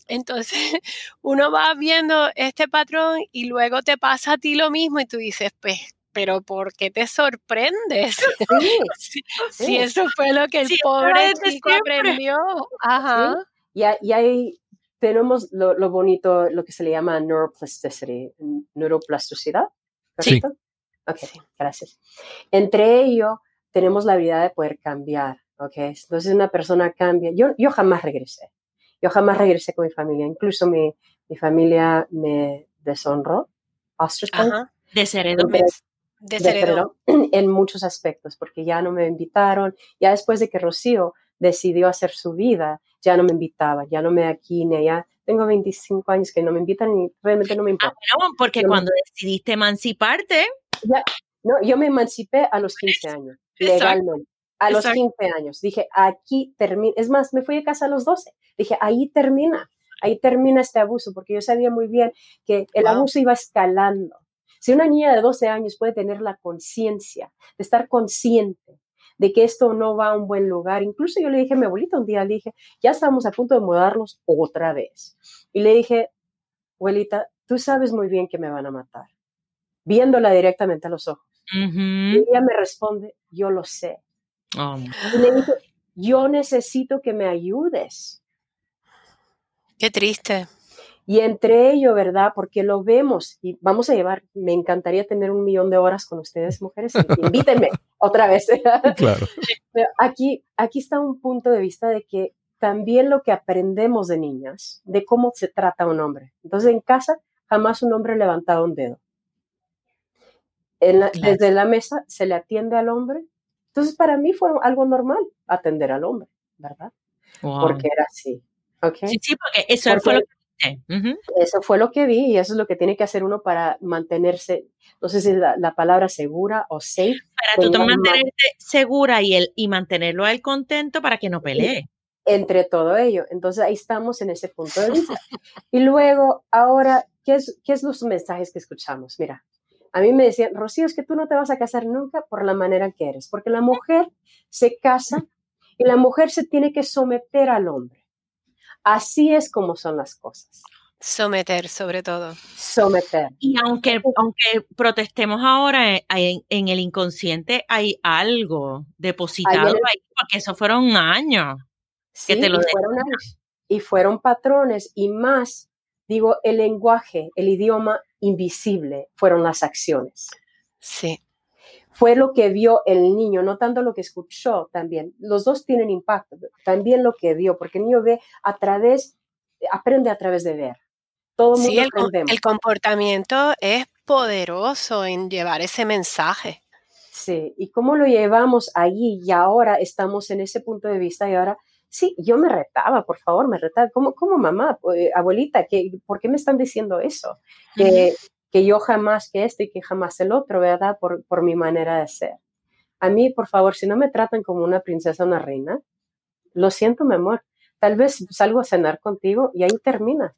Entonces [laughs] uno va viendo este patrón y luego te pasa a ti lo mismo y tú dices, pues pero ¿por qué te sorprendes? [laughs] [laughs] si, eso fue lo que el pobre chico aprendió. Ajá. Y, ahí tenemos lo, bonito, lo que se le llama neuroplasticity, neuroplasticidad. Sí. Ok, gracias. Entre ello, tenemos la habilidad de poder cambiar. Ok, entonces una persona cambia. Yo, yo jamás regresé. Yo jamás regresé con mi familia. Incluso mi, mi familia me deshonró. Ajá. Desheredó de [clears throat] en muchos aspectos, porque ya no me invitaron, ya después de que Rocío decidió hacer su vida, ya no me invitaba, ya no me aquí ni allá. Tengo 25 años que no me invitan y realmente no me ah, importa. Ah, porque cuando decidiste emanciparte. Ya, no, yo me emancipé a los 15 años, legalmente. A los 15 años. Dije, aquí termina. Es más, me fui a casa a los 12. Dije, ahí termina. Ahí termina este abuso, porque yo sabía muy bien que el abuso iba escalando si una niña de 12 años puede tener la conciencia de estar consciente de que esto no va a un buen lugar, incluso yo le dije a mi abuelita un día, le dije, ya estamos a punto de mudarnos otra vez. Y le dije, abuelita, tú sabes muy bien que me van a matar, viéndola directamente a los ojos. Y ella me responde, yo lo sé. Oh. Y le dije, yo necesito que me ayudes. Qué triste. Y entre ello, ¿verdad? Porque lo vemos y vamos a llevar, me encantaría tener un millón de horas con ustedes, mujeres, invítenme [laughs] otra vez. Claro. Pero aquí, aquí está un punto de vista de que también lo que aprendemos de niñas, de cómo se trata un hombre. Entonces, en casa, jamás un hombre levantaba un dedo. Desde la mesa se le atiende al hombre. Entonces, para mí fue algo normal atender al hombre, ¿verdad? Porque era así. ¿okay? Sí, sí, porque eso fue lo que eso fue lo que vi y eso es lo que tiene que hacer uno para mantenerse, no sé si la, la palabra segura o safe. Para tú mantenerte segura y, el, y mantenerlo a él contento para que no pelee. Entre todo ello. Entonces ahí estamos en ese punto de vista. [laughs] y luego, ahora, ¿qué es, ¿qué es los mensajes que escuchamos? Mira, a mí me decían, Rocío, es que tú no te vas a casar nunca por la manera que eres, porque la mujer se casa y la mujer se tiene que someter al hombre. Así es como son las cosas. Someter, sobre todo. Someter. Y aunque, aunque protestemos ahora, eh, en, el inconsciente hay algo depositado ahí, porque eso fueron años. Sí, que te lo y, fueron y fueron patrones y más, digo, el lenguaje, el idioma invisible fueron las acciones. Sí fue lo que vio el niño, no tanto lo que escuchó también. Los dos tienen impacto, también lo que vio, porque el niño ve a través, aprende a través de ver. Todo sí, el, el comportamiento es poderoso en llevar ese mensaje. Sí, y cómo lo llevamos allí y ahora estamos en ese punto de vista y ahora sí, yo me retaba, por favor, me retaba, como, como mamá, eh, abuelita, que, ¿por qué me están diciendo eso? Que, que yo jamás que esto y que jamás el otro, ¿verdad? Por, por mi manera de ser. A mí, por favor, si no me tratan como una princesa o una reina, lo siento, mi amor. Tal vez salgo a cenar contigo y ahí termina.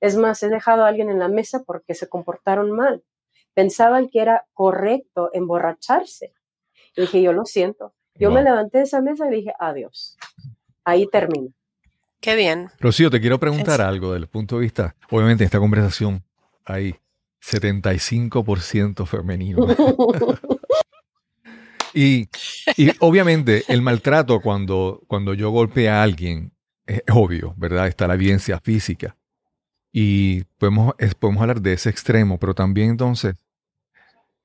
Es más, he dejado a alguien en la mesa porque se comportaron mal. Pensaban que era correcto emborracharse. Y dije, yo lo siento. Yo me levanté de esa mesa y dije, adiós. Ahí termina. Qué bien. Rocío, te quiero preguntar algo del punto de vista, obviamente, esta conversación ahí 75% femenino. [laughs] [laughs] y, obviamente el maltrato cuando, cuando yo golpeo a alguien es obvio, ¿verdad? Está la evidencia física. Y podemos, podemos hablar de ese extremo, pero también entonces,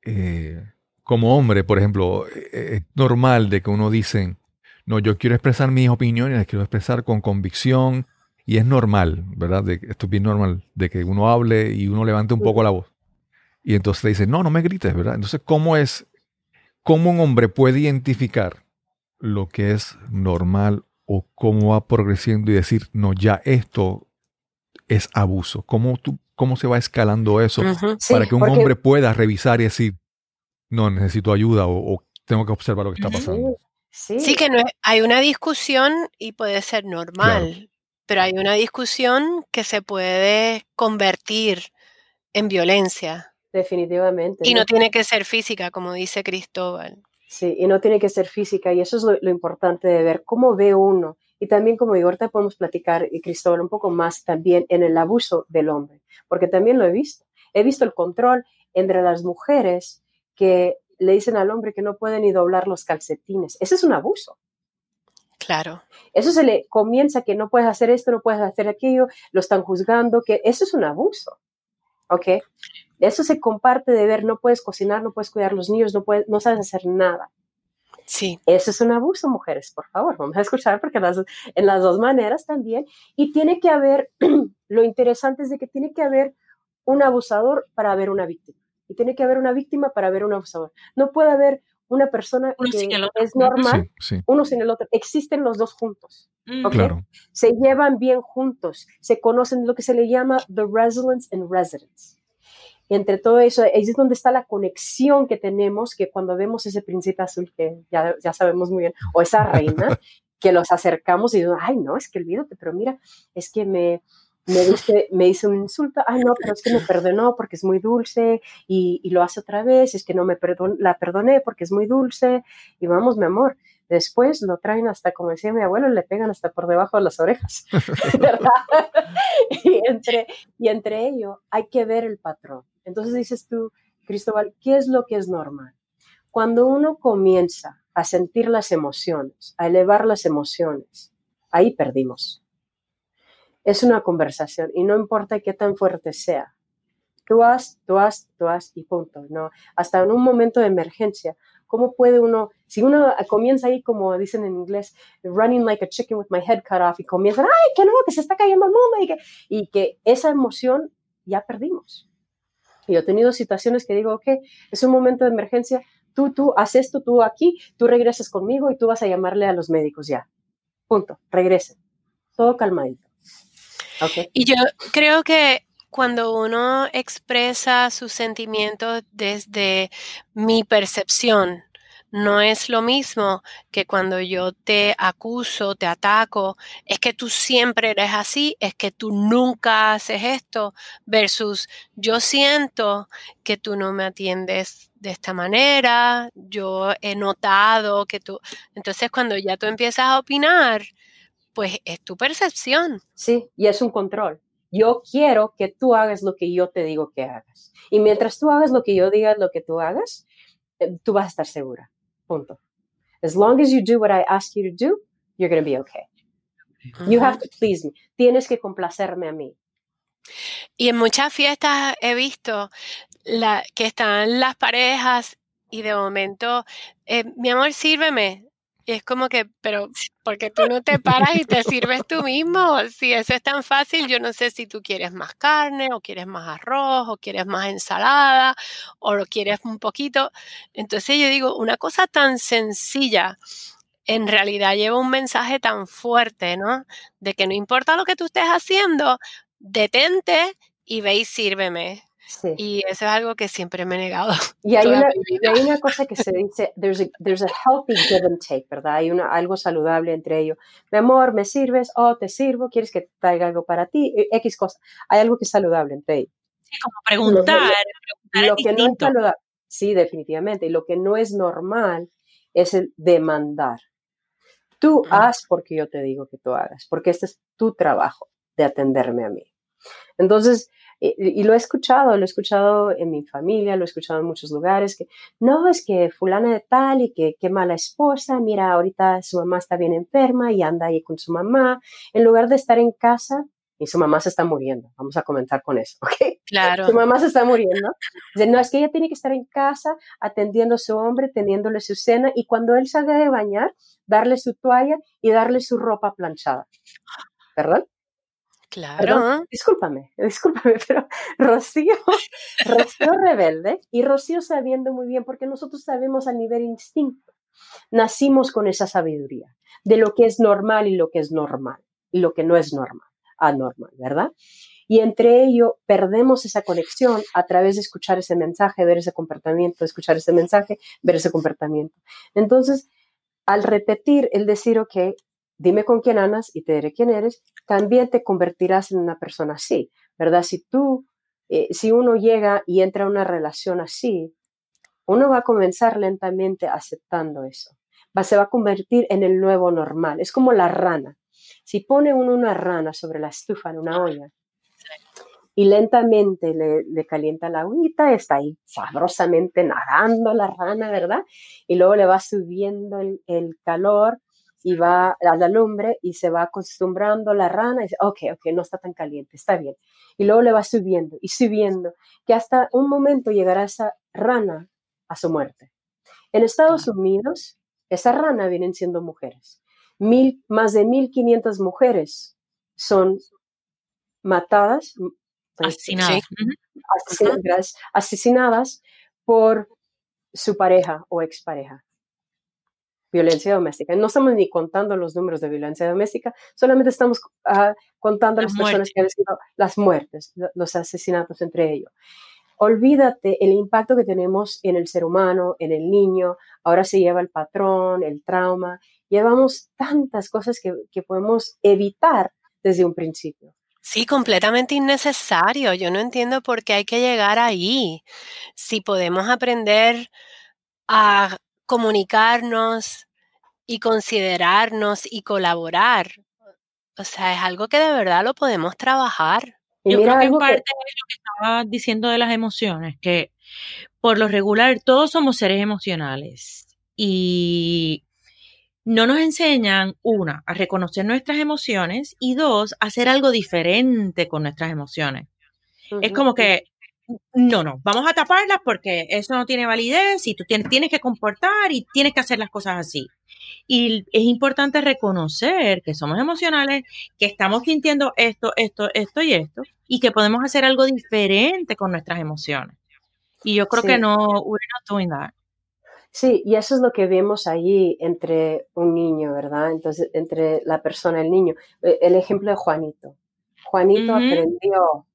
eh, como hombre, por ejemplo, eh, es normal de que uno dice, no, yo quiero expresar mis opiniones, las quiero expresar con convicción y es normal, ¿verdad? De, esto es bien normal, de que uno hable y uno levante un poco la voz. Y entonces le dice, no, no me grites, ¿verdad? Entonces, ¿cómo es, cómo un hombre puede identificar lo que es normal o cómo va progresando y decir, no, ya esto es abuso? ¿Cómo, tú, cómo se va escalando eso para que un hombre pueda revisar y decir, no, necesito ayuda o, tengo que observar lo que está pasando? Sí, que no hay una discusión y puede ser normal, pero hay una discusión que se puede convertir en violencia. Definitivamente. Y no, tiene que ser física, como dice Cristóbal. Sí, y no tiene que ser física, y eso es lo, importante de ver cómo ve uno. Y también, como digo, ahorita podemos platicar, y Cristóbal, un poco más también en el abuso del hombre, porque también lo he visto. He visto el control entre las mujeres que le dicen al hombre que no puede ni doblar los calcetines. Ese es un abuso. Claro. Eso se le comienza que no puedes hacer esto, no puedes hacer aquello, lo están juzgando, que eso es un abuso. ¿Ok? Eso se comparte de ver, no puedes cocinar, no puedes cuidar a los niños, no, puedes, no sabes hacer nada. Sí. Eso es un abuso, mujeres, por favor, vamos a escuchar porque en las dos maneras también. Y tiene que haber, [clears throat] lo interesante es de que tiene que haber un abusador para haber una víctima. Y tiene que haber una víctima para haber un abusador. No puede haber una persona que es normal, uno sin el otro. Existen los dos juntos. Mm. Se llevan bien juntos, se conocen lo que se le llama the resilience and residence. Y entre todo eso, ahí es donde está la conexión que tenemos, que cuando vemos ese príncipe azul, que ya, ya sabemos muy bien, o esa reina, [laughs] que los acercamos y digo, ay, no, es que olvídate, pero mira, es que me, me dice, me dice un insulto, ay no, pero es que me perdonó porque es muy dulce y, lo hace otra vez, es que no me perdon, la perdoné porque es muy dulce y vamos, mi amor, después lo traen hasta, como decía mi abuelo, le pegan hasta por debajo de las orejas, [laughs] ¿verdad? y, entre, y entre ello hay que ver el patrón. Entonces dices tú, Cristóbal, ¿qué es lo que es normal? Cuando uno comienza a sentir las emociones, a elevar las emociones, ahí perdimos es una conversación y no importa qué tan fuerte sea. Tú has, tú has, tú has y punto, ¿no? Hasta en un momento de emergencia, ¿cómo puede uno, si uno comienza ahí como dicen en inglés, running like a chicken with my head cut off y comienzan, ay, que no, que se está cayendo el mundo y que, y que esa emoción ya perdimos. Y yo he tenido situaciones que digo, ok, es un momento de emergencia, tú, tú, haz esto, tú aquí, tú regresas conmigo y tú vas a llamarle a los médicos ya. Punto, regresen. Todo calmadito. Y yo creo que cuando uno expresa sus sentimientos desde mi percepción, no es lo mismo que cuando yo te acuso, te ataco, es que tú siempre eres así, es que tú nunca haces esto, versus yo siento que tú no me atiendes de esta manera, yo he notado que tú, entonces cuando ya tú empiezas a opinar, pues es tu percepción. Sí, y es un control. Yo quiero que tú hagas lo que yo te digo que hagas. Y mientras tú hagas lo que yo diga, lo que tú hagas, eh, tú vas a estar segura. Punto. As long as you do what I ask you to do, you're going to be okay. You have to please me. Tienes que complacerme a mí. Y en muchas fiestas he visto la, que están las parejas y de momento, eh, mi amor, sírveme. Y es como que, pero porque tú no te paras y te sirves tú mismo. Si eso es tan fácil, yo no sé si tú quieres más carne o quieres más arroz o quieres más ensalada o lo quieres un poquito. Entonces yo digo, una cosa tan sencilla en realidad lleva un mensaje tan fuerte, ¿no? De que no importa lo que tú estés haciendo, detente y ve y sírveme. Y eso es algo que siempre me he negado. [laughs] Y hay, una, hay una, cosa que se [laughs] dice, there's a, there's a healthy give and take, ¿verdad? Hay una, algo saludable entre ellos. Mi amor, ¿me sirves? Oh, te sirvo, ¿quieres que traiga algo para ti? E, X cosa. Hay algo que es saludable entre ellos. Sí, como preguntar. Lo, que, no es saludable, sí, definitivamente. Y lo que no es normal es el demandar. Tú haz porque yo te digo que tú hagas, porque este es tu trabajo de atenderme a mí. Entonces, y, lo he escuchado, lo he escuchado en mi familia, lo he escuchado en muchos lugares, que no, es que fulana de tal y que qué mala esposa, mira, ahorita su mamá está bien enferma y anda ahí con su mamá, en lugar de estar en casa y su mamá se está muriendo. Vamos a comenzar con eso, [laughs] ¿ok? Claro. Su mamá se está muriendo. Dice, no, es que ella tiene que estar en casa atendiendo a su hombre, teniéndole su cena y cuando él salga de bañar, darle su toalla y darle su ropa planchada. ¿Perdón? Claro. discúlpame, discúlpame, [laughs] pero Rocío, Rocío rebelde y Rocío sabiendo muy bien, porque nosotros sabemos a nivel instinto, nacimos con esa sabiduría de lo que es normal y lo que es normal y lo que no es normal, anormal, ¿verdad? Y entre ello perdemos esa conexión a través de escuchar ese mensaje, ver ese comportamiento, escuchar ese mensaje, ver ese comportamiento. Entonces, al repetir el decir, ok, dime con quién andas y te diré quién eres, también te convertirás en una persona así, ¿verdad? Si tú, eh, si uno llega y entra a una relación así, uno va a comenzar lentamente aceptando eso. Va, se va a convertir en el nuevo normal. Es como la rana. Si pone uno una rana sobre la estufa en una olla y lentamente le, calienta la agüita, está ahí sabrosamente nadando la rana, ¿verdad? Y luego le va subiendo el, el calor y va a la lumbre y se va acostumbrando la rana y dice, ok, ok, no está tan caliente, está bien. Y luego le va subiendo y subiendo, que hasta un momento llegará esa rana a su muerte. En Estados Unidos, esa rana vienen siendo mujeres. Mil, más de 1.500 mujeres son matadas, pues, asesinadas. asesinadas, asesinadas por su pareja o expareja violencia doméstica. No estamos ni contando los números de violencia doméstica, solamente estamos uh, contando las, las personas que han sido las muertes, los asesinatos entre ellos. Olvídate el impacto que tenemos en el ser humano, en el niño, ahora se lleva el patrón, el trauma, llevamos tantas cosas que, que podemos evitar desde un principio. Sí, completamente innecesario. Yo no entiendo por qué hay que llegar ahí. Si podemos aprender a comunicarnos y considerarnos y colaborar. O sea, es algo que de verdad lo podemos trabajar. Yo creo que en parte es lo que estaba diciendo de las emociones, que por lo regular todos somos seres emocionales y no nos enseñan, una, a reconocer nuestras emociones y dos, a hacer algo diferente con nuestras emociones. Es como que no, no, vamos a taparlas porque eso no tiene validez y tú tienes que comportar y tienes que hacer las cosas así. Y es importante reconocer que somos emocionales, que estamos sintiendo esto, esto, esto y esto, y que podemos hacer algo diferente con nuestras emociones. Y yo creo que no, we're not doing that. Sí, y eso es lo que vemos allí entre un niño, ¿verdad? Entonces, entre la persona y el niño. Eh, el ejemplo de Juanito. Juanito aprendió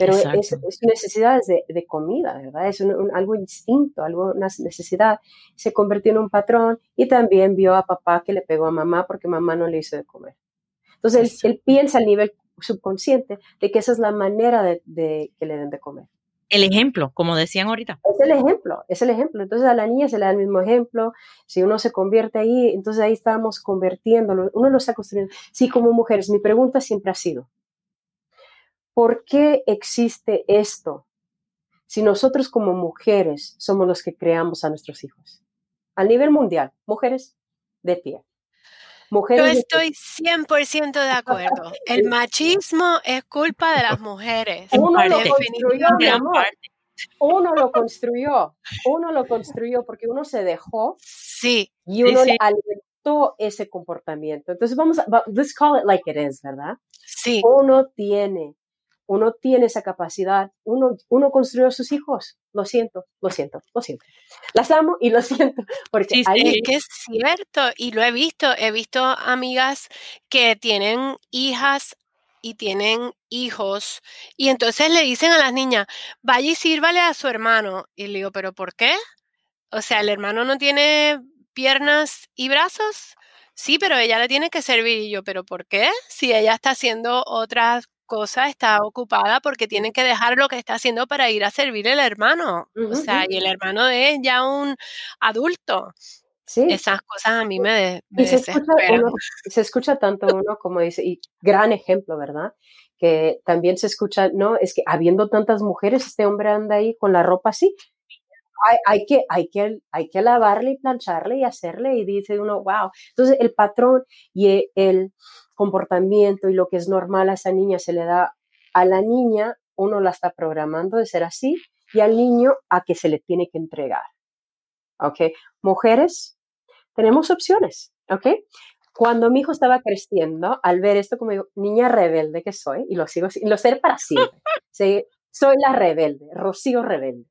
pero es, es, necesidades de, de, comida, ¿verdad? Es un, algo instinto, algo, una necesidad. Se convirtió en un patrón y también vio a papá que le pegó a mamá porque mamá no le hizo de comer. Entonces él, piensa a nivel subconsciente de que esa es la manera de, de, que le den de comer. El ejemplo, como decían ahorita. Es el ejemplo, es el ejemplo. Entonces a la niña se le da el mismo ejemplo. Si uno se convierte ahí, entonces ahí estamos convirtiéndolo, uno lo está construyendo. Sí, como mujeres, mi pregunta siempre ha sido, ¿Por qué existe esto si nosotros como mujeres somos los que creamos a nuestros hijos? A nivel mundial, mujeres de pie. Mujeres Yo estoy 100% de acuerdo. El [laughs] machismo es culpa de las mujeres. Uno lo construyó, mi amor. Uno lo construyó. Uno lo construyó porque uno se dejó. Sí. Y uno alimentó ese comportamiento. Entonces vamos a, let's call it like it is, ¿verdad? Sí. Uno tiene uno tiene esa capacidad, uno, uno construyó a sus hijos. Lo siento, lo siento, lo siento. Las amo y lo [laughs] siento. Porque ahí... es que es cierto y lo he visto. He visto amigas que tienen hijas y tienen hijos y entonces le dicen a las niñas, vaya y sírvale a su hermano. Y le digo, ¿pero por qué? O sea, el hermano no tiene piernas y brazos. Sí, pero ella le tiene que servir. Y yo, ¿pero por qué? Si ella está haciendo otras cosa está ocupada porque tiene que dejar lo que está haciendo para ir a servir el hermano. o sea, y el hermano es ya un adulto. Sí. Esas cosas a mí me, se, escucha tanto uno como dice, y gran ejemplo, ¿verdad? Que también se escucha, no, es que habiendo tantas mujeres, este hombre anda ahí con la ropa así. Hay, hay, que, hay, que, hay que lavarle y plancharle y hacerle y dice uno, wow. Entonces el patrón y el, comportamiento y lo que es normal a esa niña se le da a la niña, uno la está programando de ser así y al niño a que se le tiene que entregar. ¿Ok? Mujeres, tenemos opciones. ¿Ok? Cuando mi hijo estaba creciendo, al ver esto como niña rebelde que soy, y lo sigo, y lo seré para siempre, [laughs] soy la rebelde, Rocío rebelde.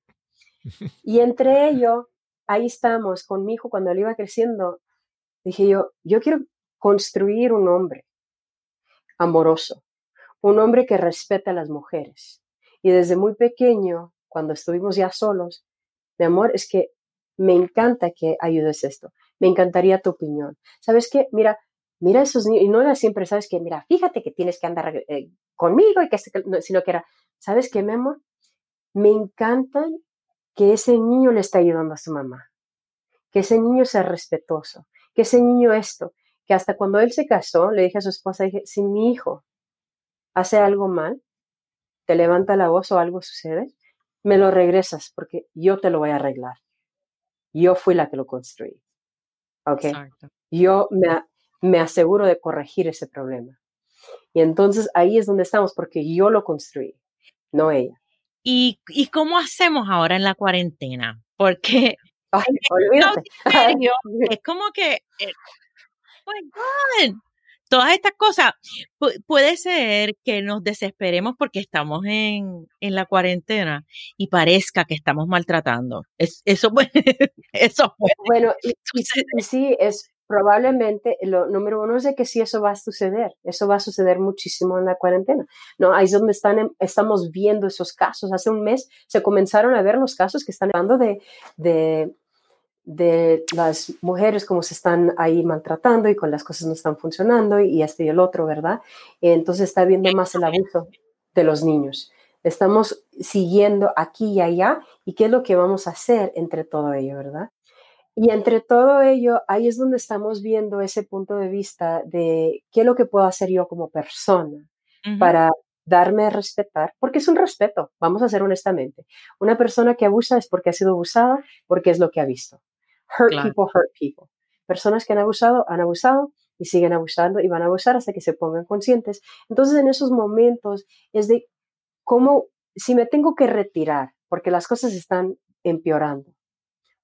Y entre ello, ahí estamos con mi hijo cuando él iba creciendo, dije yo, yo quiero construir un hombre amoroso, un hombre que respeta a las mujeres. Y desde muy pequeño, cuando estuvimos ya solos, mi amor, es que me encanta que ayudes esto. Me encantaría tu opinión. ¿Sabes qué? Mira, mira esos niños, y no era siempre, ¿sabes qué? Mira, fíjate que tienes que andar eh, conmigo y que, sino que era, ¿sabes qué, mi amor? Me encanta que ese niño le está ayudando a su mamá, que ese niño sea respetuoso, que ese niño esto, que hasta cuando él se casó, le dije a su esposa, dije, si mi hijo hace algo mal, te levanta la voz o algo sucede, me lo regresas porque yo te lo voy a arreglar. Yo fui la que lo construí. ¿Ok? Yo me, me aseguro de corregir ese problema. Y entonces ahí es donde estamos porque yo lo construí, no ella. ¿Y, y cómo hacemos ahora en la cuarentena? Porque [laughs] es como que, eh, todas estas cosas, puede ser que nos desesperemos porque estamos en, en la cuarentena y parezca que estamos maltratando. Es, eso, [laughs] puede, eso puede. Bueno, y, sí, es probablemente lo número uno es de que sí eso va a suceder, eso va a suceder muchísimo en la cuarentena. No, ahí es donde están, estamos viendo esos casos. Hace un mes se comenzaron a ver los casos que están hablando de, de de las mujeres, cómo se están ahí maltratando y con las cosas no están funcionando y este y el otro, ¿verdad? Entonces está viendo más el abuso de los niños. Estamos siguiendo aquí y allá y qué es lo que vamos a hacer entre todo ello, ¿verdad? Y entre todo ello, ahí es donde estamos viendo ese punto de vista de qué es lo que puedo hacer yo como persona para darme a respetar, porque es un respeto, vamos a ser honestamente. Una persona que abusa es porque ha sido abusada, porque es lo que ha visto. Hurt people, hurt people. Personas que han abusado, han abusado y siguen abusando y van a abusar hasta que se pongan conscientes. Entonces, en esos momentos es de cómo, si me tengo que retirar, porque las cosas están empeorando.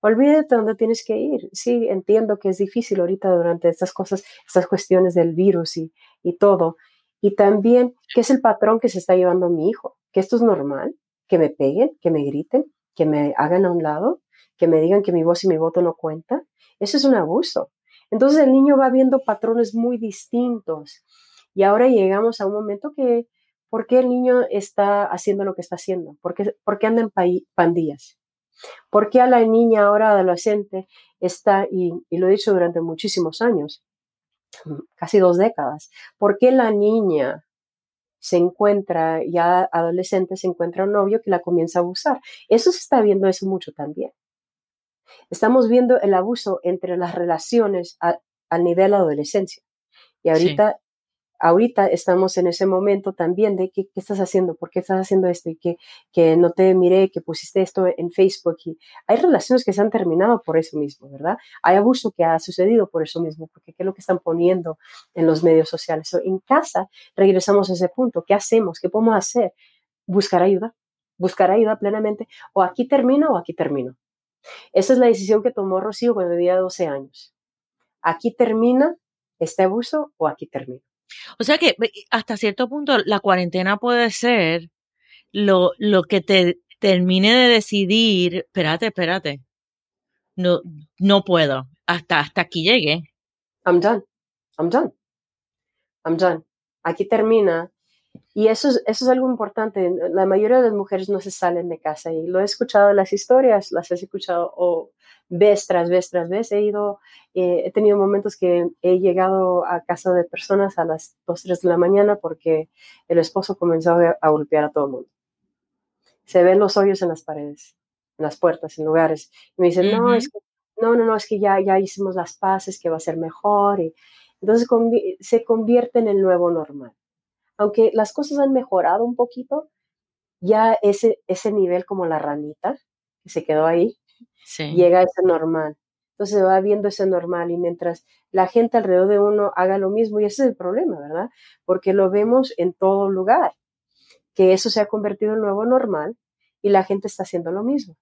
Olvídate dónde tienes que ir. Sí, entiendo que es difícil ahorita durante estas cosas, estas cuestiones del virus y, y todo. Y también, ¿qué es el patrón que se está llevando mi hijo? Que esto es normal, que me peguen, que me griten, que me hagan a un lado que me digan que mi voz y mi voto no cuenta, eso es un abuso. Entonces el niño va viendo patrones muy distintos. Y ahora llegamos a un momento que, ¿por qué el niño está haciendo lo que está haciendo? ¿Por qué, por qué anda en pandillas? ¿Por qué a la niña ahora adolescente está, y, y lo he dicho durante muchísimos años, casi dos décadas, ¿por qué la niña se encuentra, ya adolescente, se encuentra un novio que la comienza a abusar? Eso se está viendo eso mucho también. Estamos viendo el abuso entre las relaciones al nivel de la adolescencia. Y ahorita, ahorita estamos en ese momento también de qué, estás haciendo, por qué estás haciendo esto y que, que no te miré, que pusiste esto en Facebook. Y hay relaciones que se han terminado por eso mismo, ¿verdad? Hay abuso que ha sucedido por eso mismo, porque qué es lo que están poniendo en los medios sociales. en casa regresamos a ese punto. ¿Qué hacemos? ¿Qué podemos hacer? Buscar ayuda, buscar ayuda plenamente. O aquí termino o aquí termino. Esa es la decisión que tomó Rocío cuando tenía 12 años. Aquí termina este abuso o aquí termina. O sea que hasta cierto punto la cuarentena puede ser lo, lo que te termine de decidir, espérate, espérate, no, no puedo, hasta, hasta aquí llegué. I'm done, I'm done, I'm done. Aquí termina y eso es, eso es algo importante. La mayoría de las mujeres no se salen de casa y lo he escuchado en las historias, las he escuchado o vez tras vez tras vez. He ido, eh, he tenido momentos que he llegado a casa de personas a las 2, 3 de la mañana porque el esposo comenzó a, golpear a todo el mundo. Se ven los hoyos en las paredes, en las puertas, en lugares. Y me dicen, no, es que, no, no, no, es que ya, ya hicimos las paces, que va a ser mejor. Y entonces se convierte en el nuevo normal aunque las cosas han mejorado un poquito, ya ese, ese nivel como la ranita que se quedó ahí, llega a ese normal. Entonces va viendo ese normal y mientras la gente alrededor de uno haga lo mismo, y ese es el problema, ¿verdad? Porque lo vemos en todo lugar, que eso se ha convertido en nuevo normal y la gente está haciendo lo mismo.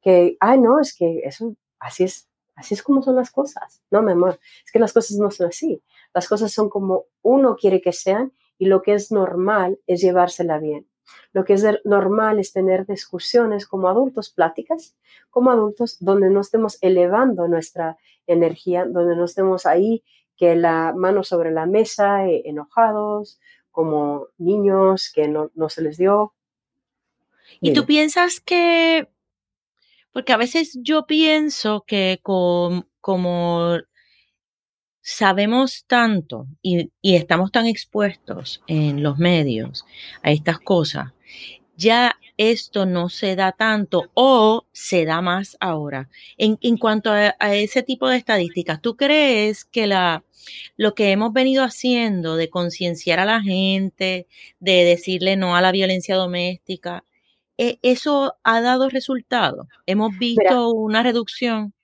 Que, ay, no, es que eso, así es, así es como son las cosas. No, mi amor, es que las cosas no son así. Las cosas son como uno quiere que sean y lo que es normal es llevársela bien. Lo que es normal es tener discusiones como adultos, pláticas como adultos, donde no estemos elevando nuestra energía, donde no estemos ahí que la mano sobre la mesa, eh, enojados, como niños que no, se les dio. ¿Y tú piensas que, porque a veces yo pienso que como sabemos tanto y, estamos tan expuestos en los medios a estas cosas, ya esto no se da tanto o se da más ahora. En, cuanto a, ese tipo de estadísticas, ¿tú crees que la, lo que hemos venido haciendo de concienciar a la gente, de decirle no a la violencia doméstica, e, eso ha dado resultado? ¿Hemos visto una reducción?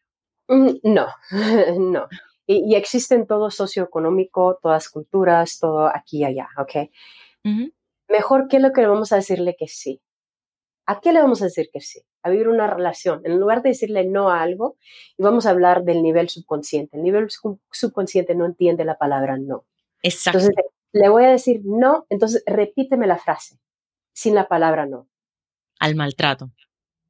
Mm, no, [laughs] no y, existe en todo socioeconómico, todas culturas, todo aquí y allá, ¿ok? Mejor, ¿qué es lo que le vamos a decirle que sí? ¿A qué le vamos a decir que sí? A vivir una relación. En lugar de decirle no a algo, y vamos a hablar del nivel subconsciente. El nivel subconsciente no entiende la palabra no. Exacto. Entonces, le voy a decir no, entonces repíteme la frase, sin la palabra no. Al maltrato.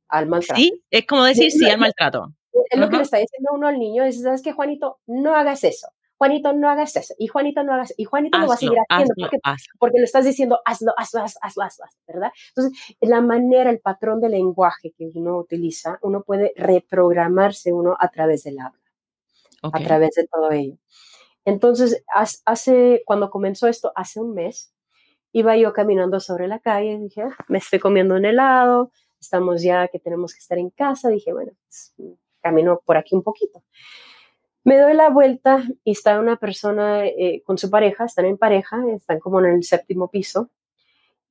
Al maltrato. Sí, es como decir sí al maltrato. Es lo que le está diciendo uno al niño, dice, ¿sabes qué, Juanito? No hagas eso. Juanito, no hagas eso. Y Juanito, no hagas Y Juanito lo va a seguir haciendo porque, porque, le estás diciendo, hazlo, hazlo, hazlo, hazlo, hazlo, ¿verdad? Entonces, la manera, el patrón de lenguaje que uno utiliza, uno puede reprogramarse uno a través del habla, a través de todo ello. Entonces, hace, cuando comenzó esto, hace un mes, iba yo caminando sobre la calle y dije, ah, me estoy comiendo un helado, estamos ya que tenemos que estar en casa. Dije, bueno, pues, camino por aquí un poquito. Me doy la vuelta y está una persona eh, con su pareja, están en pareja, están como en el séptimo piso,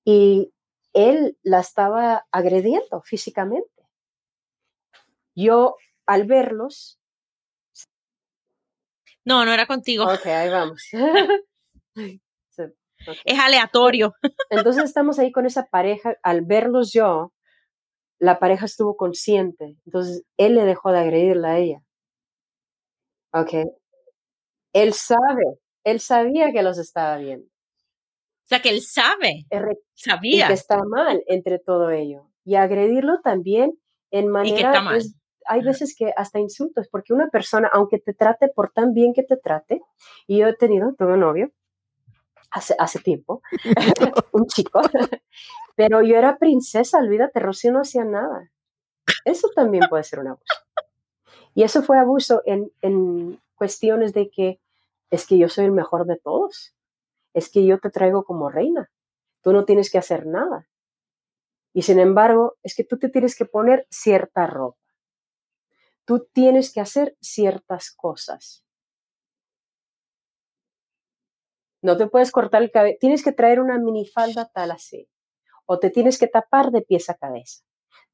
y él la estaba agrediendo físicamente. Yo, al verlos... No, no era contigo. Ok, ahí vamos. [laughs] [laughs] Es aleatorio. Entonces estamos ahí con esa pareja, al verlos yo, la pareja estuvo consciente, entonces él le dejó de agredirla a ella. Ok. Él sabe, él sabía que los estaba viendo. O sea, que él sabe, sabía. que está mal entre todo ello. Y agredirlo también en manera... Y que está mal. hay veces que hasta insultos, porque una persona, aunque te trate por tan bien que te trate, y yo he tenido, tuve un novio, hace, hace tiempo, [laughs] un chico, pero yo era princesa, olvídate, Rocío no hacía nada. Eso también puede ser un abuso. Y eso fue abuso en, en cuestiones de que es que yo soy el mejor de todos, es que yo te traigo como reina, tú no tienes que hacer nada. Y sin embargo, es que tú te tienes que poner cierta ropa. Tú tienes que hacer ciertas cosas. No te puedes cortar el cabello. Tienes que traer una minifalda tal así. O te tienes que tapar de pies a cabeza.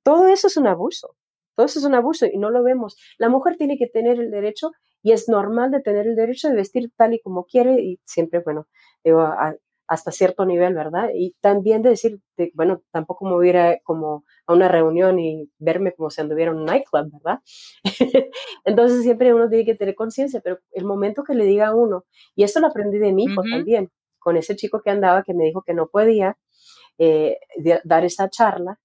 Todo eso es un abuso. Todo eso es un abuso y no lo vemos. La mujer tiene que tener el derecho y es normal de tener el derecho de vestir tal y como quiere y siempre, bueno, digo, hasta cierto nivel, ¿verdad? Y también de decir, bueno, tampoco me hubiera como a una reunión y verme como si anduviera en un nightclub, ¿verdad? [laughs] Entonces siempre uno tiene que tener conciencia, pero el momento que le diga a uno, y esto lo aprendí de mi hijo también, con ese chico que andaba que me dijo que no podía eh, dar esa charla,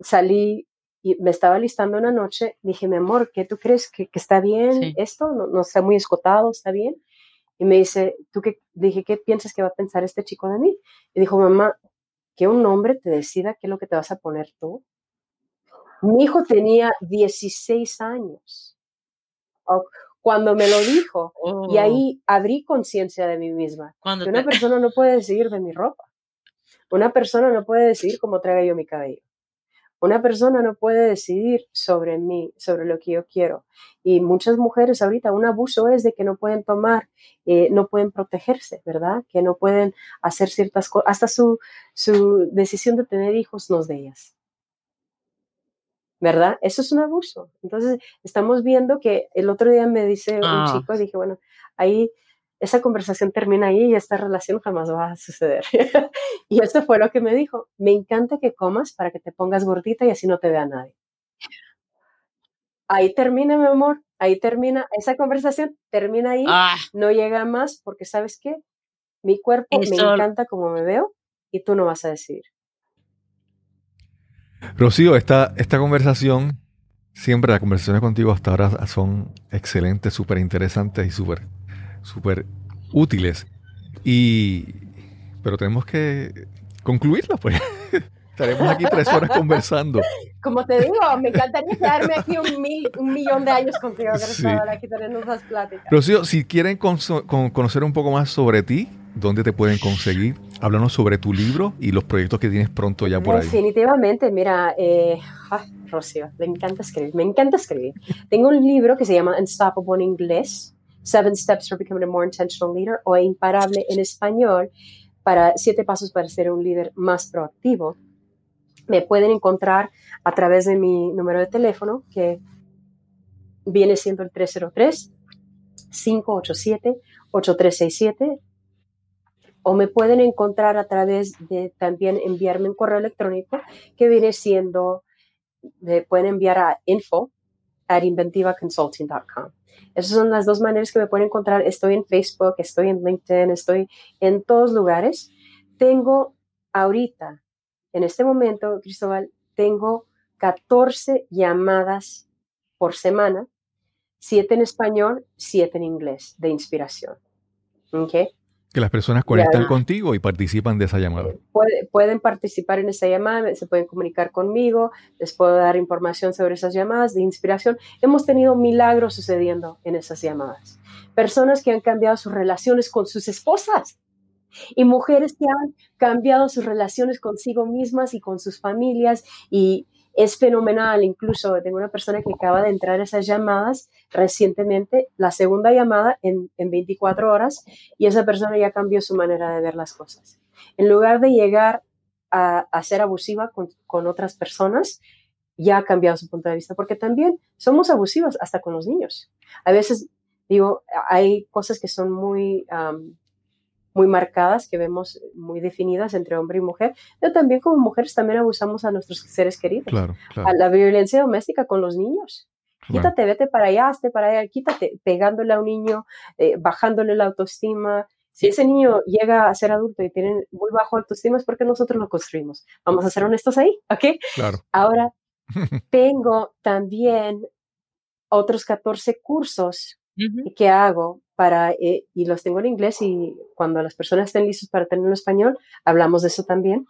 salí y me estaba listando una noche, dije, mi amor, ¿qué tú crees que, está bien esto? No, no está muy escotado, está bien. Y me dice, ¿tú qué? Dije, ¿qué piensas que va a pensar este chico de mí? Y dijo, mamá, que un hombre te decida qué es lo que te vas a poner tú. Mi hijo tenía 16 años cuando me lo dijo y oh. ahí abrí conciencia de mí misma. Que una persona no puede decidir de mi ropa. Una persona no puede decidir cómo traiga yo mi cabello. Una persona no puede decidir sobre mí, sobre lo que yo quiero. Y muchas mujeres ahorita, un abuso es de que no pueden tomar, eh, no pueden protegerse, ¿verdad? Que no pueden hacer ciertas cosas. Hasta su, su decisión de tener hijos no es de ellas. ¿verdad? Eso es un abuso. Entonces, estamos viendo que el otro día me dice un Ah. chico, dije, bueno, ahí esa conversación termina ahí y esta relación jamás va a suceder. [laughs] y esto fue lo que me dijo, me encanta que comas para que te pongas gordita y así no te vea nadie. Ahí termina, mi amor, ahí termina esa conversación, termina ahí, Ah, no llega más porque, ¿sabes qué? Mi cuerpo me encanta como me veo y tú no vas a decir. Rocío, esta, esta conversación, siempre las conversaciones contigo hasta ahora son excelentes, súper interesantes y súper súper útiles. Y, pero tenemos que concluirla, pues. [laughs] Estaremos aquí tres horas conversando. Como te digo, me encantaría quedarme aquí un, mil- un millón de años contigo, Sí. Aquí tenemos las pláticas. Rocío, si quieren conso- con- conocer un poco más sobre ti, ¿dónde te pueden conseguir? Háblanos sobre tu libro y los proyectos que tienes pronto ya por ahí. Definitivamente, mira, eh, ah, Rocío, me encanta escribir, me encanta escribir. Tengo un libro que se llama Unstoppable en inglés, Seven Steps for Becoming a More Intentional Leader, o Imparable en español, para siete pasos para ser un líder más proactivo. Me pueden encontrar a través de mi número de teléfono, que viene siendo el 303-587-8367 o me pueden encontrar a través de también enviarme un correo electrónico que viene siendo, me pueden enviar a info at inventivaconsulting.com. Esas son las dos maneras que me pueden encontrar. Estoy en Facebook, estoy en LinkedIn, estoy en todos lugares. Tengo ahorita, en este momento, Cristóbal, tengo 14 llamadas por semana, 7 en español, 7 en inglés de inspiración. ¿Ok? Que las personas conectan contigo y participan de esa llamada. Puede- pueden participar en esa llamada, se pueden comunicar conmigo, les puedo dar información sobre esas llamadas de inspiración. Hemos tenido milagros sucediendo en esas llamadas. Personas que han cambiado sus relaciones con sus esposas y mujeres que han cambiado sus relaciones consigo mismas y con sus familias y es fenomenal. Incluso tengo una persona que acaba de entrar a esas llamadas recientemente, la segunda llamada en, en 24 horas y esa persona ya cambió su manera de ver las cosas. En lugar de llegar a, a ser abusiva con, con otras personas, ya ha cambiado su punto de vista, porque también somos abusivos hasta con los niños. A veces, digo, hay cosas que son muy, muy marcadas, que vemos muy definidas entre hombre y mujer, pero también como mujeres también abusamos a nuestros seres queridos. Claro, A claro. la violencia doméstica con los niños. claro. Quítate, vete para allá, hazte para allá, quítate, pegándole a un niño, eh, bajándole la autoestima. Si ese niño llega a ser adulto y tiene muy bajo autoestima es porque nosotros lo construimos. Vamos a ser honestos ahí, ¿ok? claro. Ahora, [laughs] tengo también otros 14 cursos ujú. que hago para, eh, y los tengo en inglés y cuando las personas estén listos para tenerlo en español, hablamos de eso también.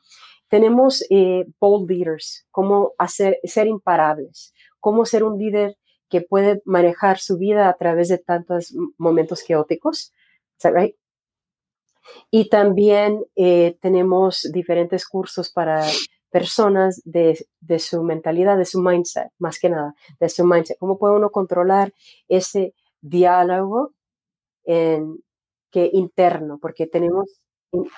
Tenemos eh, bold leaders, cómo hacer, ser imparables, cómo ser un líder que puede manejar su vida a través de tantos momentos caóticos. Right? Y también eh, tenemos diferentes cursos para personas de, de su mentalidad, de su mindset, más que nada, de su mindset. ¿Cómo puede uno controlar ese diálogo en, que interno? Porque tenemos,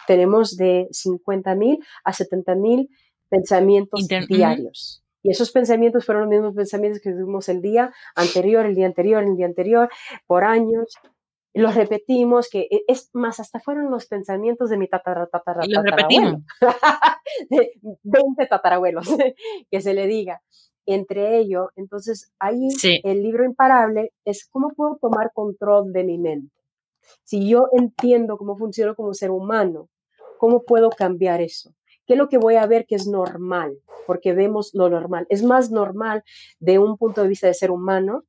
tenemos de 50 mil a 70 mil pensamientos Inter- ujú. diarios. Y esos pensamientos fueron los mismos pensamientos que tuvimos el día anterior, el día anterior, el día anterior, por años. Los repetimos, que e- es más, hasta fueron los pensamientos de mi tatara, tatara, Y los tatarabuelo. [laughs] de 20 tatarabuelos, [laughs] que se le diga. Entre ello, entonces ahí Sí. el libro imparable es cómo puedo tomar control de mi mente. Si yo entiendo cómo funciona como ser humano, ¿cómo puedo cambiar eso? ¿Qué es lo que voy a ver que es normal? Porque vemos lo normal. Es más normal de un punto de vista de ser humano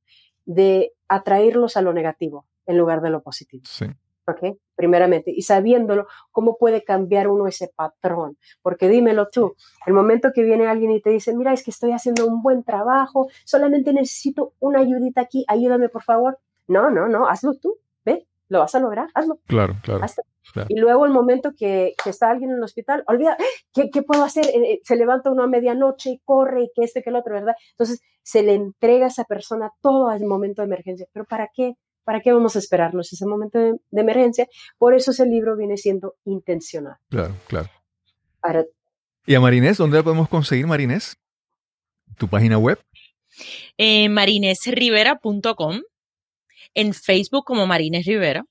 de atraerlos a lo negativo en lugar de lo positivo. Sí. ¿ok? Primeramente, y sabiéndolo, ¿cómo puede cambiar uno ese patrón? Porque dímelo tú, el momento que viene alguien y te dice, mira, es que estoy haciendo un buen trabajo, solamente necesito una ayudita aquí, ayúdame por favor. No, no, no, hazlo tú, lo vas a lograr, hazlo. Claro, claro. hazlo. claro. Y luego el momento que, que está alguien en el hospital, olvida, ¡Ah! ¿qué, qué puedo hacer? Eh, eh, Se levanta uno a medianoche y corre y que este, que el otro, ¿verdad? Entonces se le entrega a esa persona todo al momento de emergencia. ¿Pero para qué? ¿Para qué vamos a esperarnos ese momento de, de emergencia? Por eso ese libro viene siendo intencional. Claro, claro. Para, ¿Y a Marinés? ¿Dónde la podemos conseguir, Marinés? ¿Tu página web? en marinesrivera.com, en Facebook como Marines Rivera.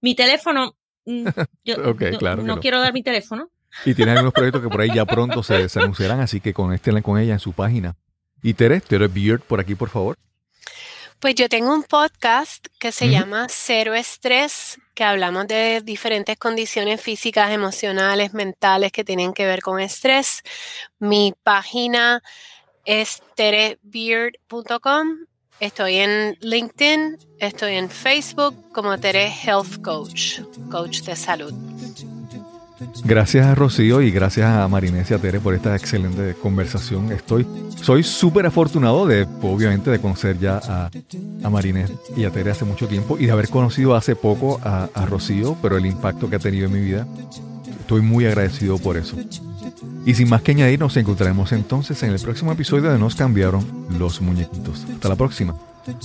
Mi teléfono, mm, [laughs] yo Ok, no, claro no no. quiero dar mi teléfono. Y tiene algunos proyectos que por ahí ya pronto se, se anunciarán, así que conéctenla con ella en su página. Y Tere, Tere Beard, por aquí, por favor. Pues yo tengo un podcast que se llama Cero Estrés, que hablamos de diferentes condiciones físicas, emocionales, mentales que tienen que ver con estrés. Mi página es terebeard.com. Estoy en LinkedIn, estoy en Facebook como Tere Health Coach, coach de salud. Gracias a Rocío y gracias a Marinés y a Tere por esta excelente conversación. Estoy, soy súper afortunado de, obviamente, de conocer ya a, a y a Tere hace mucho tiempo y de haber conocido hace poco a, a Rocío, pero el impacto que ha tenido en mi vida, estoy muy agradecido por eso. Y sin más que añadir, nos encontraremos entonces en el próximo episodio de Nos cambiaron los muñequitos. Hasta la próxima.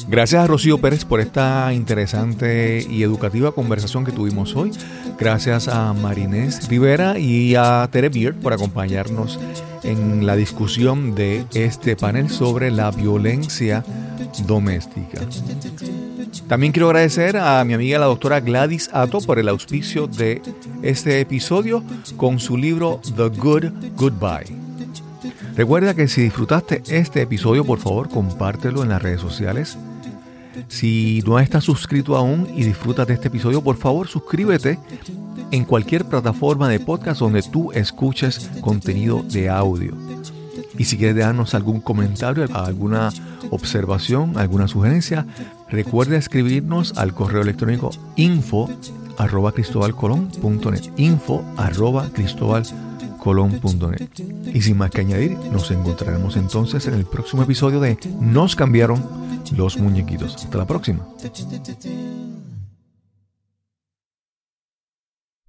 Gracias a Rocío Pérez por esta interesante y educativa conversación que tuvimos hoy. Gracias a Marinés Rivera y a Tere Beard por acompañarnos en la discusión de este panel sobre la violencia doméstica. También quiero agradecer a mi amiga la doctora Gladys Ato por el auspicio de este episodio con su libro The Good Goodbye. Recuerda que si disfrutaste este episodio, por favor, compártelo en las redes sociales. Si no estás suscrito aún y disfrutas de este episodio, por favor, suscríbete en cualquier plataforma de podcast donde tú escuches contenido de audio. Y si quieres darnos algún comentario, alguna observación, alguna sugerencia, recuerda escribirnos al correo electrónico info arroba cristobalcolón.net info arroba cristobalcolón.net y sin más que añadir, nos encontraremos entonces en el próximo episodio de Nos cambiaron los muñequitos. Hasta la próxima.